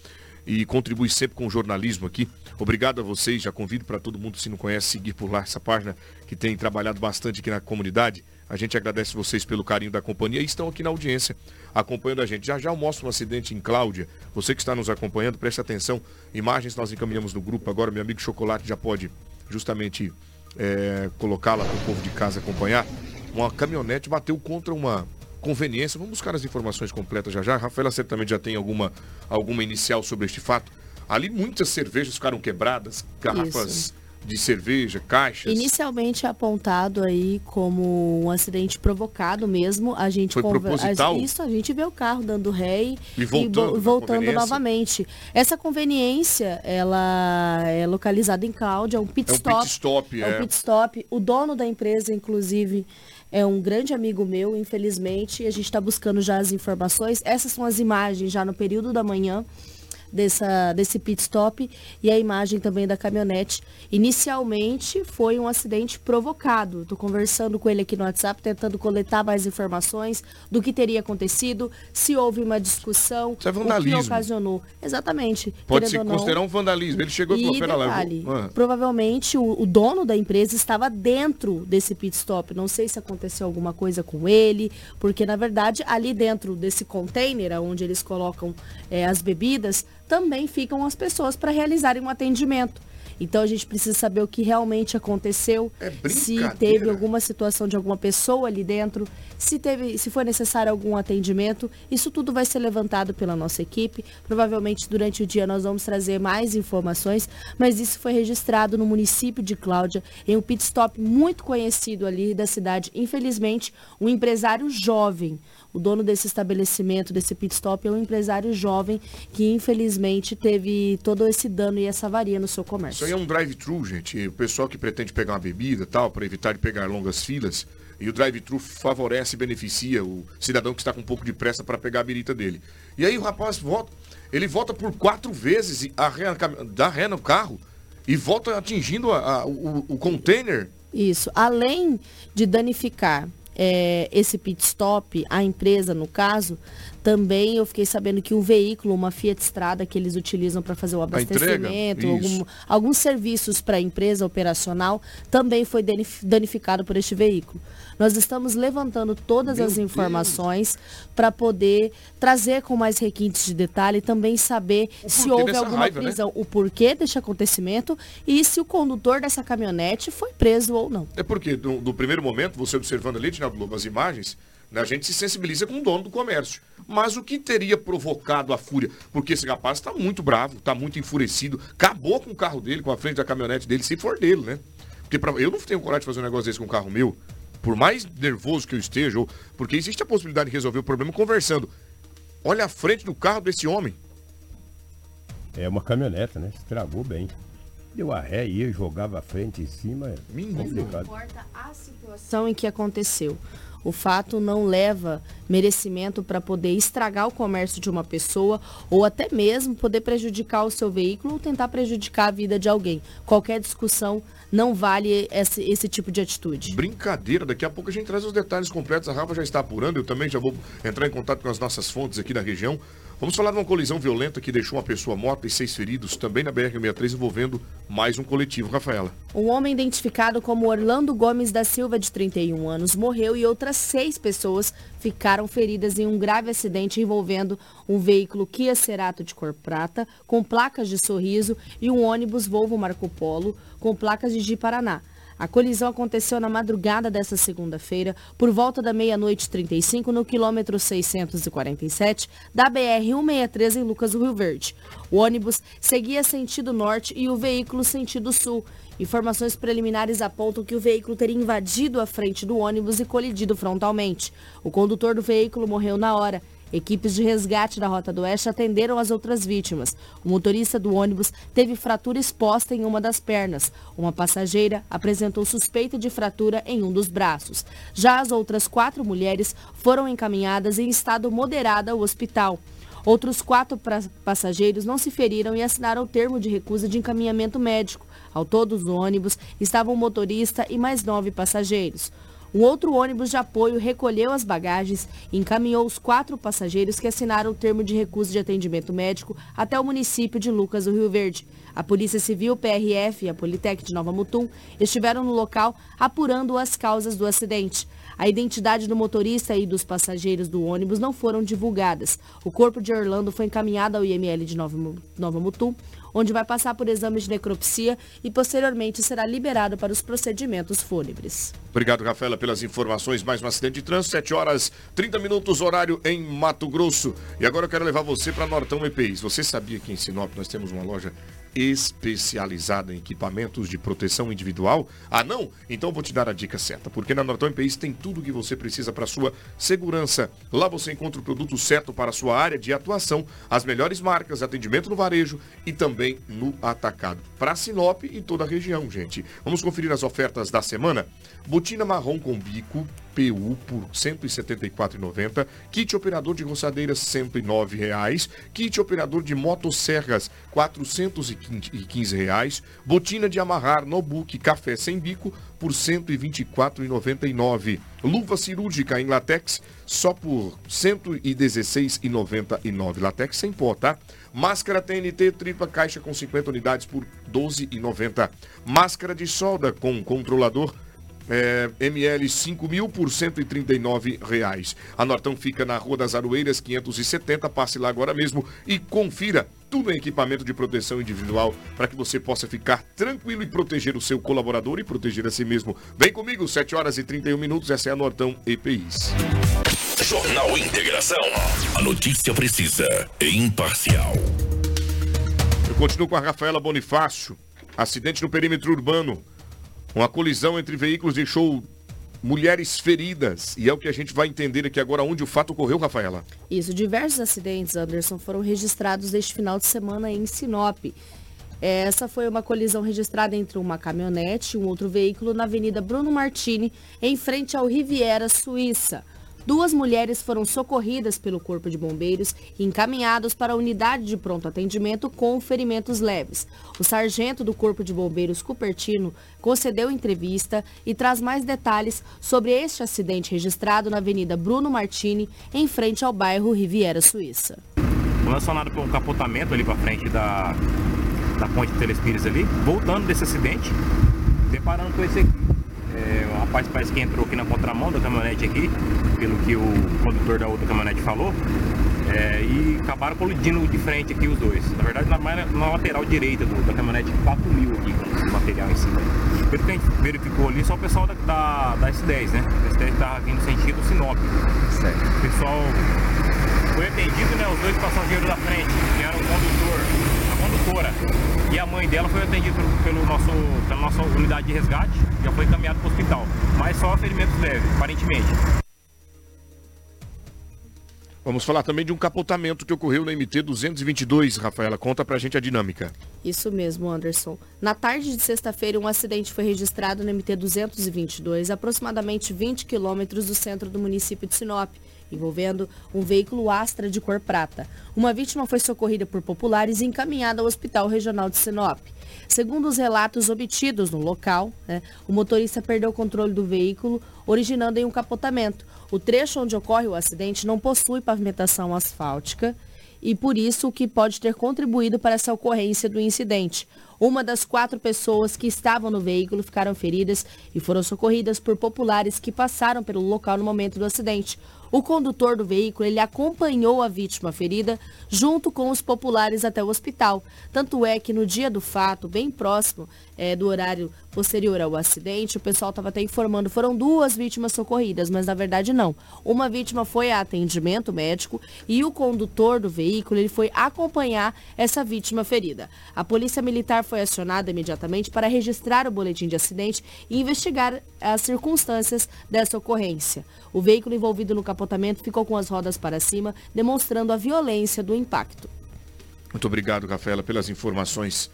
e contribui sempre com o jornalismo aqui. Obrigado a vocês, já convido para todo mundo, se não conhece, seguir por lá essa página que tem trabalhado bastante aqui na comunidade. A gente agradece vocês pelo carinho da companhia e estão aqui na audiência, acompanhando a gente. Já já eu mostro um acidente em Cláudia. Você que está nos acompanhando, preste atenção. Imagens nós encaminhamos no grupo agora. Meu amigo Chocolate já pode justamente é, colocá-la para o povo de casa acompanhar. Uma caminhonete bateu contra uma conveniência. Vamos buscar as informações completas já já. Rafaela certamente já tem alguma, alguma inicial sobre este fato. Ali muitas cervejas ficaram quebradas, garrafas
Isso.
De cerveja, caixas.
Inicialmente é apontado aí como um acidente provocado mesmo. A gente
Foi proposital?
a- Isso, a gente vê o carro dando ré
E voltando
vo-
na
voltando novamente. Essa conveniência, ela é localizada em Cláudia, é um pit
É um
stop.
pit stop,
é.
é.
um pit stop. O dono da empresa, inclusive, é um grande amigo meu, infelizmente. e A gente está buscando já as informações. Essas são as imagens já no período da manhã dessa, desse pit stop e a imagem também da caminhonete. Inicialmente foi um acidente provocado. Estou conversando com ele aqui no WhatsApp, tentando coletar mais informações do que teria acontecido, se houve uma discussão,
Isso é
o que
vandalismo.
ocasionou. Exatamente.
Pode se considerar um vandalismo. Ele chegou e falou, pera lá,
detalhe,
vou... Ah.
provavelmente o, o dono da empresa estava dentro desse pit stop. Não sei se aconteceu alguma coisa com ele, porque na verdade ali dentro desse container onde eles colocam eh, as bebidas, também ficam as pessoas para realizarem um atendimento. Então a gente precisa saber o que realmente aconteceu, se
brincadeira.
teve alguma situação de alguma pessoa ali dentro, se teve, se foi necessário algum atendimento, isso tudo vai ser levantado pela nossa equipe. Provavelmente durante o dia nós vamos trazer mais informações, mas isso foi registrado no município de Cláudia, em um pit stop muito conhecido ali da cidade. Infelizmente, um empresário jovem, o dono desse estabelecimento, desse pit stop, é um empresário jovem que infelizmente teve todo esse dano e essa avaria no seu comércio.
Isso aí é um drive-thru, gente. O pessoal que pretende pegar uma bebida tal, para evitar de pegar longas filas, e o drive-thru favorece e beneficia o cidadão que está com um pouco de pressa para pegar a birita dele. E aí o rapaz volta, ele volta por quatro vezes, e dá ré no carro, e volta atingindo a- a- o, o container.
Isso. Além de danificar é, esse pit stop, a empresa no caso, também eu fiquei sabendo que um veículo, uma Fiat Strada que eles utilizam para fazer o abastecimento, algum- alguns serviços para a empresa operacional, também foi danif- danificado por este veículo. Nós estamos levantando todas
Meu
as informações para poder trazer com mais requintes de detalhe e também saber se
porquê
houve alguma
raiva, né?
prisão, o porquê deste acontecimento e se o condutor dessa caminhonete foi preso ou não.
É porque, do, do primeiro momento, você observando ali, Tinaldo Lobo, as imagens, né, a gente se sensibiliza com o dono do comércio. Mas o que teria provocado a fúria? Porque esse rapaz está muito bravo, está muito enfurecido, acabou com o carro dele, com a frente da caminhonete dele, se for dele, né? Porque pra- eu não tenho coragem de fazer um negócio desse com o carro meu, por mais nervoso que eu esteja, ou, porque existe a possibilidade de resolver o problema conversando. Olha a frente do carro desse homem.
É uma caminhonete, né? Estragou bem. Deu a ré, ia, jogava a frente em cima. É complicado.
situação em que aconteceu. O fato não leva merecimento para poder estragar o comércio de uma pessoa ou até mesmo poder prejudicar o seu veículo ou tentar prejudicar a vida de alguém. Qualquer discussão não vale esse, esse tipo de atitude.
Brincadeira, daqui a pouco a gente traz os detalhes completos. A Rafa já está apurando, eu também já vou entrar em contato com as nossas fontes aqui da região Vamos falar de uma colisão violenta que deixou uma pessoa morta e seis feridos, também na BR-63, envolvendo mais um coletivo. Rafaela.
Um homem identificado como Orlando Gomes da Silva, de 31 anos, morreu e outras seis pessoas ficaram feridas em um grave acidente envolvendo um veículo Kia Cerato de cor prata, com placas de sorriso, e um ônibus Volvo Marco Polo, com placas de Ji Paraná. A colisão aconteceu na madrugada desta segunda-feira, por volta da meia-noite 35, no quilômetro 647 da BR-163 em Lucas do Rio Verde. O ônibus seguia sentido norte e o veículo sentido sul. Informações preliminares apontam que o veículo teria invadido a frente do ônibus e colidido frontalmente. O condutor do veículo morreu na hora. Equipes de resgate da Rota do Oeste atenderam as outras vítimas. O motorista do ônibus teve fratura exposta em uma das pernas. Uma passageira apresentou suspeita de fratura em um dos braços. Já as outras quatro mulheres foram encaminhadas em estado moderado ao hospital. Outros quatro passageiros não se feriram e assinaram o termo de recusa de encaminhamento médico. Ao todo, no ônibus estavam o motorista e mais nove passageiros. Um outro ônibus de apoio recolheu as bagagens e encaminhou os quatro passageiros que assinaram o termo de recusa de atendimento médico até o município de Lucas do Rio Verde. A Polícia Civil, PRF e a Politec de Nova Mutum estiveram no local apurando as causas do acidente. A identidade do motorista e dos passageiros do ônibus não foram divulgadas. O corpo de Orlando foi encaminhado ao IML de Nova, Nova Mutum, onde vai passar por exames de necropsia e posteriormente será liberado para os procedimentos fúnebres.
Obrigado, Rafaela, pelas informações. Mais um acidente de trânsito, 7 horas 30 minutos, horário em Mato Grosso. E agora eu quero levar você para Nortão EPIs. Você sabia que em Sinop nós temos uma loja especializada em equipamentos de proteção individual? Ah, não? Então vou te dar a dica certa, porque na Norton EPIs tem tudo o que você precisa para sua segurança. Lá você encontra o produto certo para a sua área de atuação, as melhores marcas, atendimento no varejo e também no atacado. Para Sinop e toda a região, gente. Vamos conferir as ofertas da semana? Botina marrom com bico, PU por R$ 174,90. Kit operador de roçadeiras R$ 109,00. Kit operador de motosserras R$ 415,00. Botina de amarrar notebook café sem bico por R$ 124,99. Luva cirúrgica em latex só por R$ 116,99. Latex sem pó, tá? Máscara TNT tripla caixa com 50 unidades por R$ 12,90. Máscara de solda com controlador é, ML 5 mil por 139 reais. A Nortão fica na Rua das Aroeiras 570. Passe lá agora mesmo e confira tudo em equipamento de proteção individual para que você possa ficar tranquilo e proteger o seu colaborador e proteger a si mesmo. Vem comigo, 7 horas e 31 minutos. Essa é a Nortão EPIs.
Jornal Integração. A notícia precisa e imparcial.
Eu continuo com a Rafaela Bonifácio. Acidente no perímetro urbano. Uma colisão entre veículos deixou mulheres feridas. E é o que a gente vai entender aqui agora onde o fato ocorreu, Rafaela.
Isso, diversos acidentes, Anderson, foram registrados neste final de semana em Sinop. Essa foi uma colisão registrada entre uma caminhonete e um outro veículo na Avenida Bruno Martini, em frente ao Riviera Suíça. Duas mulheres foram socorridas pelo Corpo de Bombeiros e encaminhadas para a unidade de pronto atendimento com ferimentos leves. O sargento do Corpo de Bombeiros Cupertino concedeu entrevista e traz mais detalhes sobre este acidente registrado na Avenida Bruno Martini, em frente ao bairro Riviera Suíça.
Relacionado com um capotamento ali para frente da, da ponte Telespires ali, voltando desse acidente, deparando com esse aqui. É, o rapaz parece que entrou aqui na contramão da caminhonete aqui, pelo que o condutor da outra caminhonete falou, é, e acabaram colidindo de frente aqui os dois. Na verdade, na, na lateral direita do, da caminhonete 4000 aqui, com esse material em cima. Pelo que a gente verificou ali, só o pessoal da, da, da S10, né? A S10 estava vindo sentido Sinop. Certo. O pessoal foi atendido, né? Os dois passageiros da frente, que eram o condutor, e a mãe dela foi atendida pelo, pelo nosso, pela nossa unidade de resgate, já foi encaminhada para o hospital, mas só ferimentos leves, aparentemente.
Vamos falar também de um capotamento que ocorreu na MT 222, Rafaela. Conta pra gente a dinâmica.
Isso mesmo, Anderson. Na tarde de sexta-feira, um acidente foi registrado no MT 222, aproximadamente 20 quilômetros do centro do município de Sinop envolvendo um veículo Astra de cor prata. Uma vítima foi socorrida por populares e encaminhada ao Hospital Regional de Sinop. Segundo os relatos obtidos no local, né, o motorista perdeu o controle do veículo, originando em um capotamento. O trecho onde ocorre o acidente não possui pavimentação asfáltica e por isso o que pode ter contribuído para essa ocorrência do incidente. Uma das quatro pessoas que estavam no veículo ficaram feridas e foram socorridas por populares que passaram pelo local no momento do acidente. O condutor do veículo ele acompanhou a vítima ferida junto com os populares até o hospital. Tanto é que no dia do fato, bem próximo é, do horário posterior ao acidente, o pessoal estava até informando, foram duas vítimas socorridas, mas na verdade não. Uma vítima foi a atendimento médico e o condutor do veículo ele foi acompanhar essa vítima ferida. A polícia militar foi acionada imediatamente para registrar o boletim de acidente e investigar as circunstâncias dessa ocorrência. O veículo envolvido no capotamento ficou com as rodas para cima, demonstrando a violência do impacto.
Muito obrigado, Rafaela, pelas informações.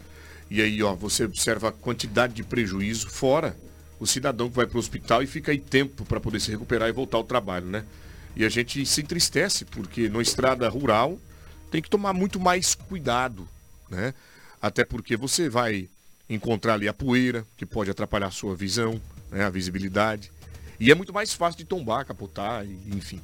E aí, ó, você observa a quantidade de prejuízo, fora o cidadão que vai para o hospital e fica aí tempo para poder se recuperar e voltar ao trabalho, né? E a gente se entristece, porque na estrada rural tem que tomar muito mais cuidado, né? Até porque você vai encontrar ali a poeira, que pode atrapalhar a sua visão, né? a visibilidade. E é muito mais fácil de tombar, capotar, enfim.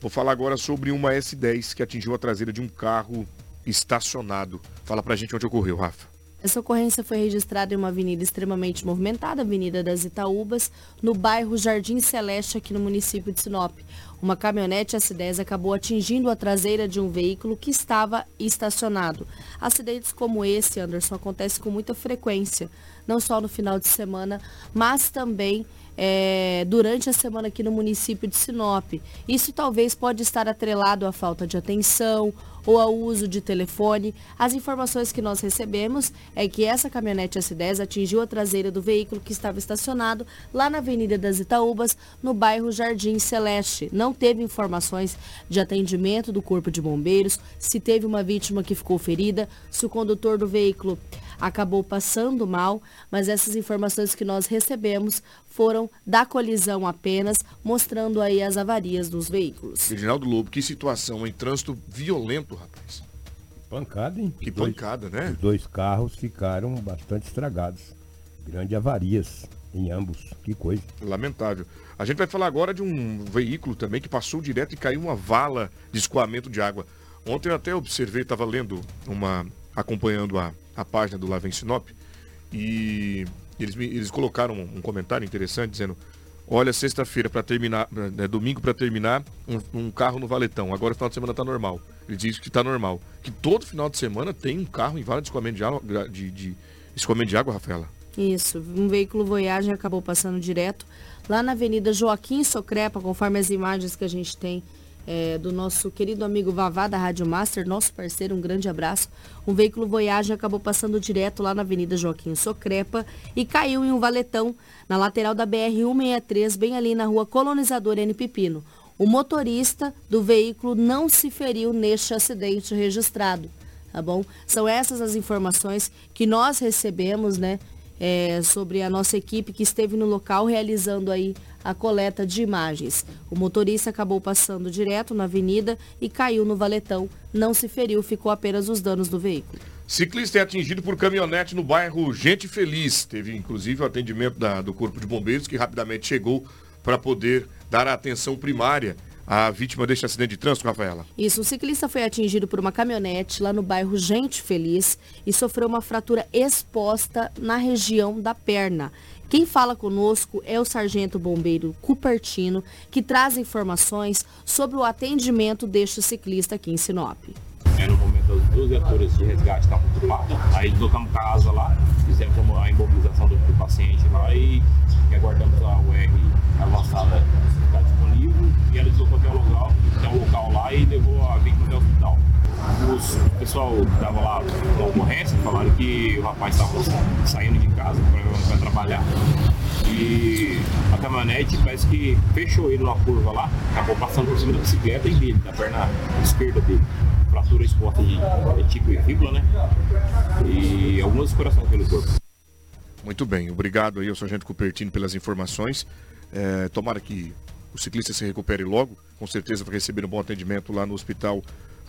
Vou falar agora sobre uma S10 que atingiu a traseira de um carro estacionado. Fala pra gente onde ocorreu, Rafa.
Essa ocorrência foi registrada em uma avenida extremamente movimentada, Avenida das Itaúbas, no bairro Jardim Celeste, aqui no município de Sinop. Uma caminhonete S10 acabou atingindo a traseira de um veículo que estava estacionado. Acidentes como esse, Anderson, acontecem com muita frequência, não só no final de semana, mas também é, durante a semana aqui no município de Sinop. Isso talvez pode estar atrelado à falta de atenção ou ao uso de telefone. As informações que nós recebemos é que essa caminhonete S10 atingiu a traseira do veículo que estava estacionado lá na Avenida das Itaúbas, no bairro Jardim Celeste. Não teve informações de atendimento do Corpo de Bombeiros, se teve uma vítima que ficou ferida, se o condutor do veículo acabou passando mal, mas essas informações que nós recebemos foram da colisão apenas, mostrando aí as avarias dos veículos.
Reginaldo Lobo, que situação em trânsito violento, rapaz.
Pancada, hein?
Que pancada, né?
Os dois carros ficaram bastante estragados. Grande avarias em ambos. Que coisa.
Lamentável. A gente vai falar agora de um veículo também que passou direto e caiu uma vala de escoamento de água. Ontem eu até observei, estava lendo uma. Acompanhando a, a página do Lavem Sinop e eles, eles colocaram um, comentário interessante dizendo: Olha, sexta-feira para terminar, né, domingo para terminar, um, um, carro no valetão. Agora o final de semana tá normal. Ele diz que tá normal. Que todo final de semana tem um carro em vala de escoamento de, água, de, de escoamento de água, Rafaela.
Isso, um veículo Voyage acabou passando direto lá na Avenida Joaquim Socrepa, conforme as imagens que a gente tem é, do nosso querido amigo Vavá da Rádio Master, nosso parceiro, um grande abraço. Um veículo Voyage acabou passando direto lá na Avenida Joaquim Socrepa e caiu em um valetão na lateral da BR-163, bem ali na rua Colonizador N. Pipino. O motorista do veículo não se feriu neste acidente registrado, tá bom? São essas as informações que nós recebemos, né, é, sobre a nossa equipe que esteve no local realizando aí a coleta de imagens. O motorista acabou passando direto na avenida e caiu no valetão. Não se feriu, ficou apenas os danos do veículo.
Ciclista é atingido por caminhonete no bairro Gente Feliz. Teve inclusive o atendimento da, do Corpo de Bombeiros que rapidamente chegou para poder dar a atenção primária à vítima deste acidente de trânsito, Rafaela.
Isso, o ciclista foi atingido por uma caminhonete lá no bairro Gente Feliz e sofreu uma fratura exposta na região da perna. Quem fala conosco é o sargento bombeiro Cupertino, que traz informações sobre o atendimento deste ciclista aqui em Sinop.
É, no momento, as duas viaturas de resgate estavam ocupadas. Aí deslocamos casa lá, fizemos a imobilização do, do paciente lá e, e aguardamos a UR avançada está disponível e ela deslocou até o local, local lá e levou a vítima até o hospital. Os, o pessoal que estava lá na ocorrência falaram que o rapaz estava saindo de casa, para trabalhar. E a caminhonete parece que fechou ele numa curva lá, acabou passando por cima da bicicleta e dele, da perna esquerda dele. Fratura exposta de retícula e fíbula, né? E algumas corações pelo corpo.
Muito bem, obrigado aí ao Sargento Cupertino pelas informações. É, tomara que o ciclista se recupere logo, com certeza vai receber um bom atendimento lá no Hospital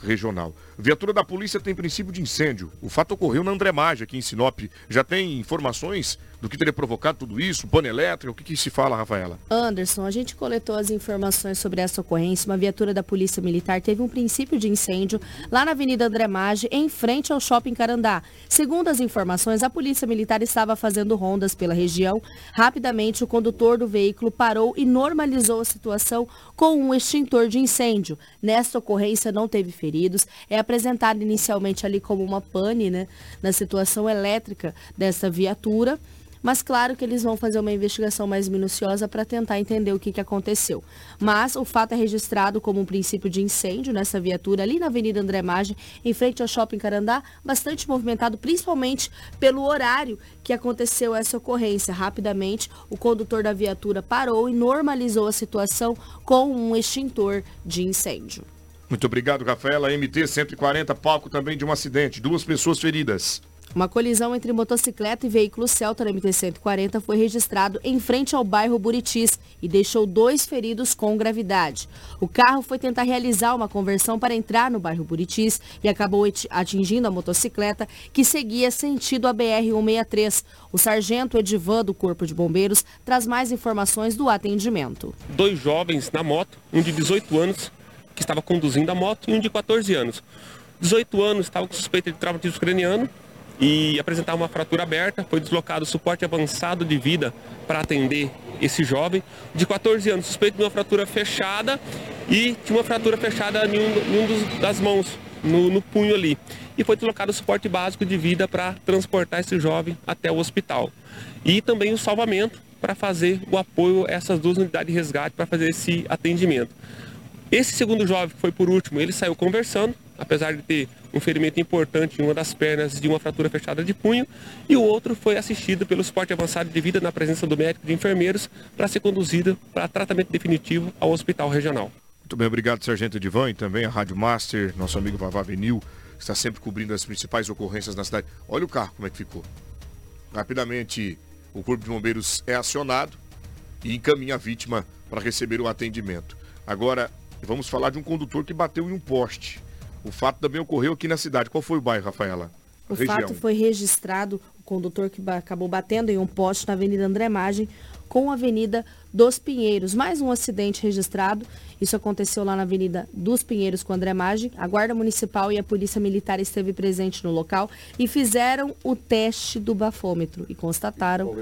regional. Viatura da polícia tem princípio de incêndio. O fato ocorreu na André Maggi, aqui em Sinop. Já tem informações do que teria provocado tudo isso? Pane elétrica? O que, que se fala, Rafaela?
Anderson, a gente coletou as informações sobre essa ocorrência. Uma viatura da Polícia Militar teve um princípio de incêndio lá na Avenida André Maggi, em frente ao Shopping Carandá. Segundo as informações, a Polícia Militar estava fazendo rondas pela região. Rapidamente, o condutor do veículo parou e normalizou a situação com um extintor de incêndio. Nesta ocorrência, não teve feridos. É apresentado inicialmente ali como uma pane, né, na situação elétrica dessa viatura. Mas claro que eles vão fazer uma investigação mais minuciosa para tentar entender o que, que aconteceu. Mas o fato é registrado como um princípio de incêndio nessa viatura ali na Avenida André Maggi, em frente ao Shopping Carandá, bastante movimentado, principalmente pelo horário que aconteceu essa ocorrência. Rapidamente, o condutor da viatura parou e normalizou a situação com um extintor de incêndio.
Muito obrigado, Rafaela. MT 140, palco também de um acidente. Duas pessoas feridas.
Uma colisão entre motocicleta e veículo Celta na MT-140 foi registrado em frente ao bairro Buritis e deixou dois feridos com gravidade. O carro foi tentar realizar uma conversão para entrar no bairro Buritis e acabou atingindo a motocicleta que seguia sentido a BR-163. O sargento Edivan do Corpo de Bombeiros traz mais informações do atendimento.
Dois jovens na moto, um de 18 anos que estava conduzindo a moto e um de 14 anos. 18 anos estava com suspeita de traumatismo craniano, e apresentar uma fratura aberta. Foi deslocado suporte avançado de vida para atender esse jovem de 14 anos, suspeito de uma fratura fechada e tinha uma fratura fechada em um, em um dos, das mãos, no, no, punho ali. E foi deslocado o suporte básico de vida para transportar esse jovem até o hospital. E também o salvamento para fazer o apoio a essas duas unidades de resgate para fazer esse atendimento. Esse segundo jovem, que foi por último, ele saiu conversando, apesar de ter um ferimento importante em uma das pernas de uma fratura fechada de punho, e o outro foi assistido pelo suporte avançado de vida na presença do médico e de enfermeiros para ser conduzido para tratamento definitivo ao hospital regional.
Muito bem, obrigado, Sargento Edivan, e também a Rádio Master, nosso amigo Vavá Venil, que está sempre cobrindo as principais ocorrências na cidade. Olha o carro como é que ficou. Rapidamente, o Corpo de Bombeiros é acionado e encaminha a vítima para receber o atendimento. Agora, vamos falar de um condutor que bateu em um poste. O fato também ocorreu aqui na cidade. Qual foi o bairro, Rafaela?
O Região. fato foi registrado, o condutor que acabou batendo em um poste na Avenida André Magem com a Avenida dos Pinheiros. Mais um acidente registrado. Isso aconteceu lá na Avenida dos Pinheiros com André Magem. A Guarda Municipal e a Polícia Militar esteve presente no local e fizeram o teste do bafômetro e constataram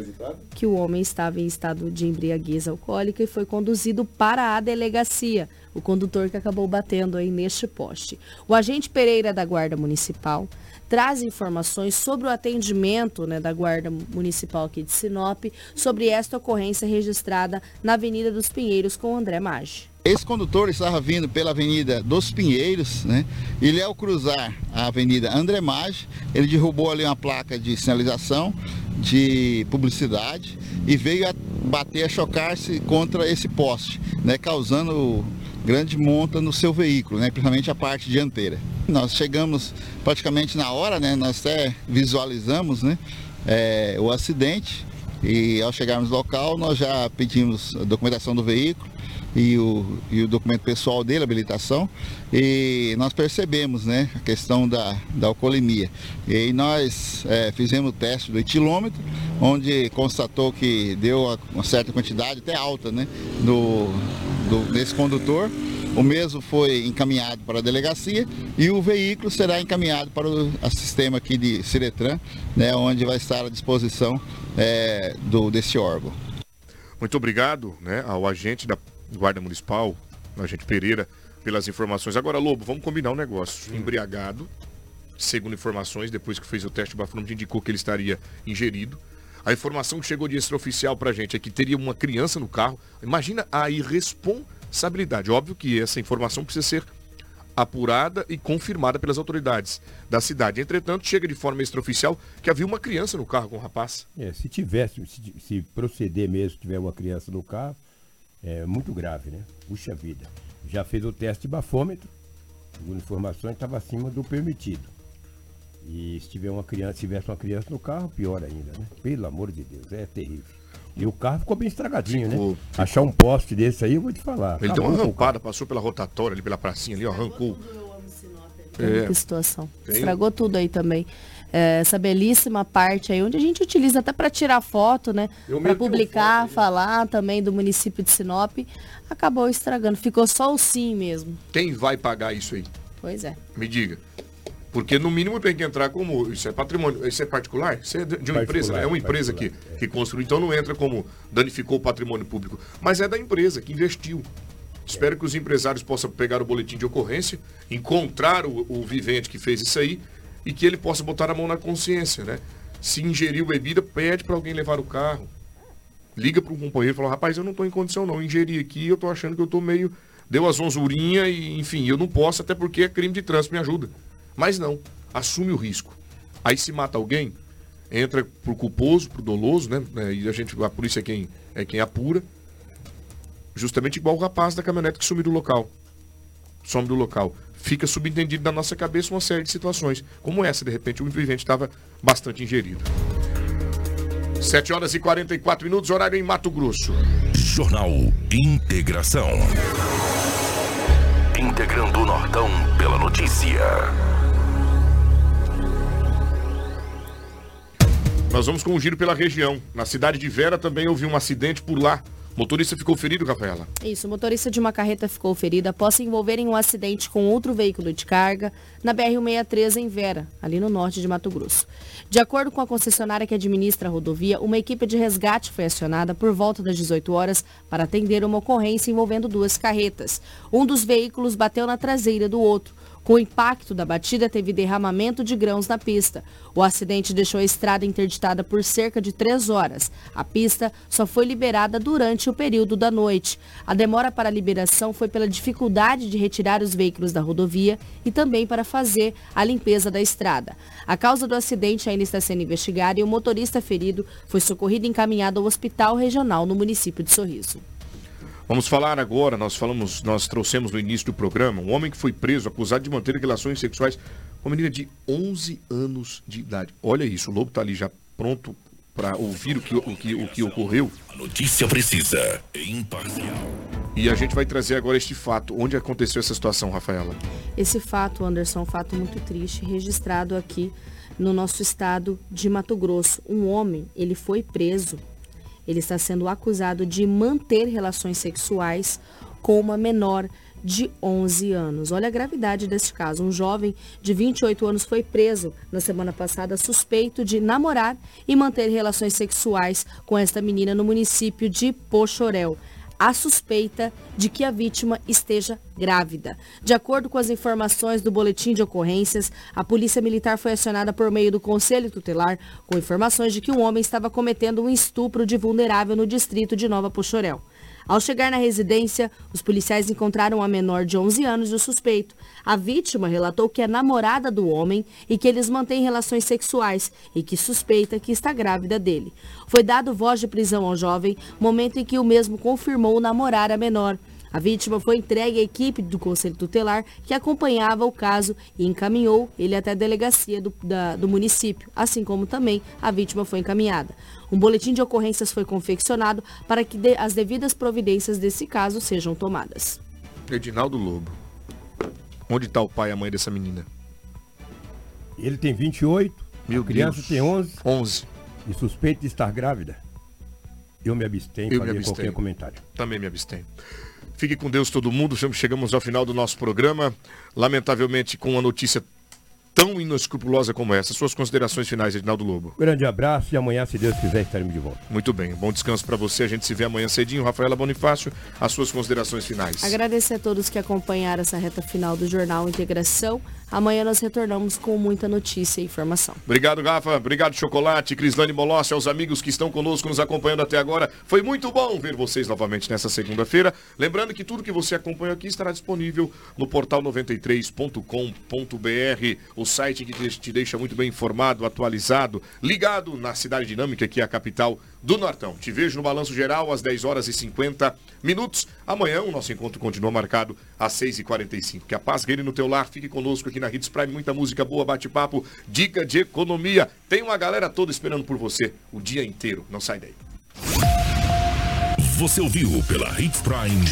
que o homem estava em estado de embriaguez alcoólica e foi conduzido para a delegacia o condutor que acabou batendo aí neste poste. O agente Pereira da Guarda Municipal traz informações sobre o atendimento né, da Guarda Municipal aqui de Sinop sobre esta ocorrência registrada na Avenida dos Pinheiros com André Maggi.
Esse condutor estava vindo pela Avenida dos Pinheiros, né? Ele ao cruzar a Avenida André Maggi, ele derrubou ali uma placa de sinalização de publicidade e veio a bater, a chocar-se contra esse poste, né? Causando grande monta no seu veículo, né? principalmente a parte dianteira. Nós chegamos praticamente na hora, né? nós até visualizamos né? É, o acidente e ao chegarmos no local nós já pedimos a documentação do veículo e o, e o documento pessoal dele, habilitação, e nós percebemos né, a questão da, da alcoolemia. E nós é, fizemos o teste do etilômetro, onde constatou que deu uma certa quantidade, até alta, né, do, do, desse condutor. O mesmo foi encaminhado para a delegacia e o veículo será encaminhado para o sistema aqui de Ciretran, né, onde vai estar à disposição é, do, desse órgão.
Muito obrigado né, ao agente da Guarda Municipal, o agente Pereira, pelas informações. Agora, Lobo, vamos combinar um negócio. Embriagado, segundo informações, depois que fez o teste, o bafômetro indicou que ele estaria ingerido. A informação que chegou de extraoficial pra gente é que teria uma criança no carro. Imagina a irresponsabilidade. Óbvio que essa informação precisa ser apurada e confirmada pelas autoridades da cidade. Entretanto, chega de forma extraoficial que havia uma criança no carro com o rapaz.
É, se tivesse, se, se proceder mesmo, tiver uma criança no carro, é muito grave, né? Puxa vida. Já fez o teste de bafômetro, segundo informações, estava acima do permitido. E se tiver uma criança, se tivesse uma criança no carro, pior ainda, né? Pelo amor de Deus, é terrível. E o carro ficou bem estragadinho, ficou, né? Ficou. Achar um poste desse aí, eu vou te falar.
Ele deu uma rampada, passou pela rotatória ali, pela pracinha ali, ó, arrancou.
É. Que situação. Tem. Estragou tudo aí também. É, essa belíssima parte aí, onde a gente utiliza até para tirar foto, né? Para publicar, foto, falar também do município de Sinop. Acabou estragando. Ficou só o sim mesmo.
Quem vai pagar isso aí?
Pois é.
Me diga. Porque no mínimo tem que entrar como. Isso é patrimônio, isso é particular? Isso é de uma empresa, né? É uma empresa que, é. que construiu, então não entra como danificou o patrimônio público. Mas é da empresa que investiu. Espero que os empresários possam pegar o boletim de ocorrência, encontrar o, o vivente que fez isso aí e que ele possa botar a mão na consciência, né? Se ingeriu bebida, pede para alguém levar o carro. Liga para um companheiro e fala, rapaz, eu não estou em condição não, ingeri aqui, eu estou achando que eu estou meio... Deu a zonzurinha e, enfim, eu não posso, até porque é crime de trânsito, me ajuda. Mas não, assume o risco. Aí se mata alguém, entra pro culposo, pro doloso, né? É, e a gente, a polícia é quem, é quem apura. Justamente igual o rapaz da caminhonete que sumiu do local. Some do local. Fica subentendido na nossa cabeça uma série de situações. Como essa, de repente, o vivente estava bastante ingerido. 7 horas e 44 minutos, horário em Mato Grosso.
Jornal Integração. Integrando o Nortão pela notícia.
Nós vamos com um giro pela região. Na cidade de Vera também houve um acidente por lá. Motorista ficou ferido, Rafaela?
Isso, motorista de uma carreta ficou ferido após se envolver em um acidente com outro veículo de carga na BR-163 em Vera, ali no norte de Mato Grosso. De acordo com a concessionária que administra a rodovia, uma equipe de resgate foi acionada por volta das 18 horas para atender uma ocorrência envolvendo duas carretas. Um dos veículos bateu na traseira do outro. Com o impacto da batida, teve derramamento de grãos na pista. O acidente deixou a estrada interditada por cerca de três horas. A pista só foi liberada durante o período da noite. A demora para a liberação foi pela dificuldade de retirar os veículos da rodovia e também para fazer a limpeza da estrada. A causa do acidente ainda está sendo investigada e o motorista ferido foi socorrido e encaminhado ao hospital regional no município de Sorriso.
Vamos falar agora, nós falamos, nós trouxemos no início do programa, um homem que foi preso acusado de manter relações sexuais com uma menina de 11 anos de idade. Olha isso, o Lobo está ali já pronto para ouvir o que, o, que, o que ocorreu.
A notícia precisa, imparcial.
E a gente vai trazer agora este fato. Onde aconteceu essa situação, Rafaela?
Esse fato, Anderson, é um fato muito triste, registrado aqui no nosso estado de Mato Grosso. Um homem, ele foi preso ele está sendo acusado de manter relações sexuais com uma menor de 11 anos. Olha a gravidade deste caso. Um jovem de 28 anos foi preso na semana passada suspeito de namorar e manter relações sexuais com esta menina no município de Pochorel a suspeita de que a vítima esteja grávida. De acordo com as informações do boletim de ocorrências, a Polícia Militar foi acionada por meio do Conselho Tutelar com informações de que um homem estava cometendo um estupro de vulnerável no distrito de Nova Puxorel. Ao chegar na residência, os policiais encontraram a menor de 11 anos e o suspeito. A vítima relatou que é namorada do homem e que eles mantêm relações sexuais e que suspeita que está grávida dele. Foi dado voz de prisão ao jovem, momento em que o mesmo confirmou namorar a menor. A vítima foi entregue à equipe do Conselho Tutelar que acompanhava o caso e encaminhou ele até a delegacia do, da, do município, assim como também a vítima foi encaminhada. Um boletim de ocorrências foi confeccionado para que de, as devidas providências desse caso sejam tomadas.
Edinaldo Lobo, onde está o pai e a mãe dessa menina?
Ele tem 28,
Meu
a criança
Deus.
tem 11.
11.
E suspeito de estar grávida. Eu me abstenho
Eu
de fazer qualquer comentário.
Também me abstenho. Fique com Deus todo mundo. Chegamos ao final do nosso programa. Lamentavelmente, com uma notícia tão inescrupulosa como essa. Suas considerações finais, Edinaldo Lobo.
Grande abraço e amanhã, se Deus quiser, estaremos de volta.
Muito bem. Bom descanso para você. A gente se vê amanhã cedinho. Rafaela Bonifácio, as suas considerações finais.
Agradecer a todos que acompanharam essa reta final do Jornal Integração. Amanhã nós retornamos com muita notícia e informação.
Obrigado, Rafa. Obrigado, Chocolate, Crislane Molossi, aos amigos que estão conosco, nos acompanhando até agora. Foi muito bom ver vocês novamente nessa segunda-feira. Lembrando que tudo que você acompanhou aqui estará disponível no portal 93.com.br, o site que te deixa muito bem informado, atualizado, ligado na Cidade Dinâmica, que é a capital do Nortão. Te vejo no Balanço Geral às 10 horas e 50 minutos. Amanhã o nosso encontro continua marcado às 6h45. Que a paz reine no teu lar. Fique conosco aqui na Hits Prime. Muita música boa, bate-papo, dica de economia. Tem uma galera toda esperando por você o dia inteiro. Não sai daí.
Você ouviu pela Hits Prime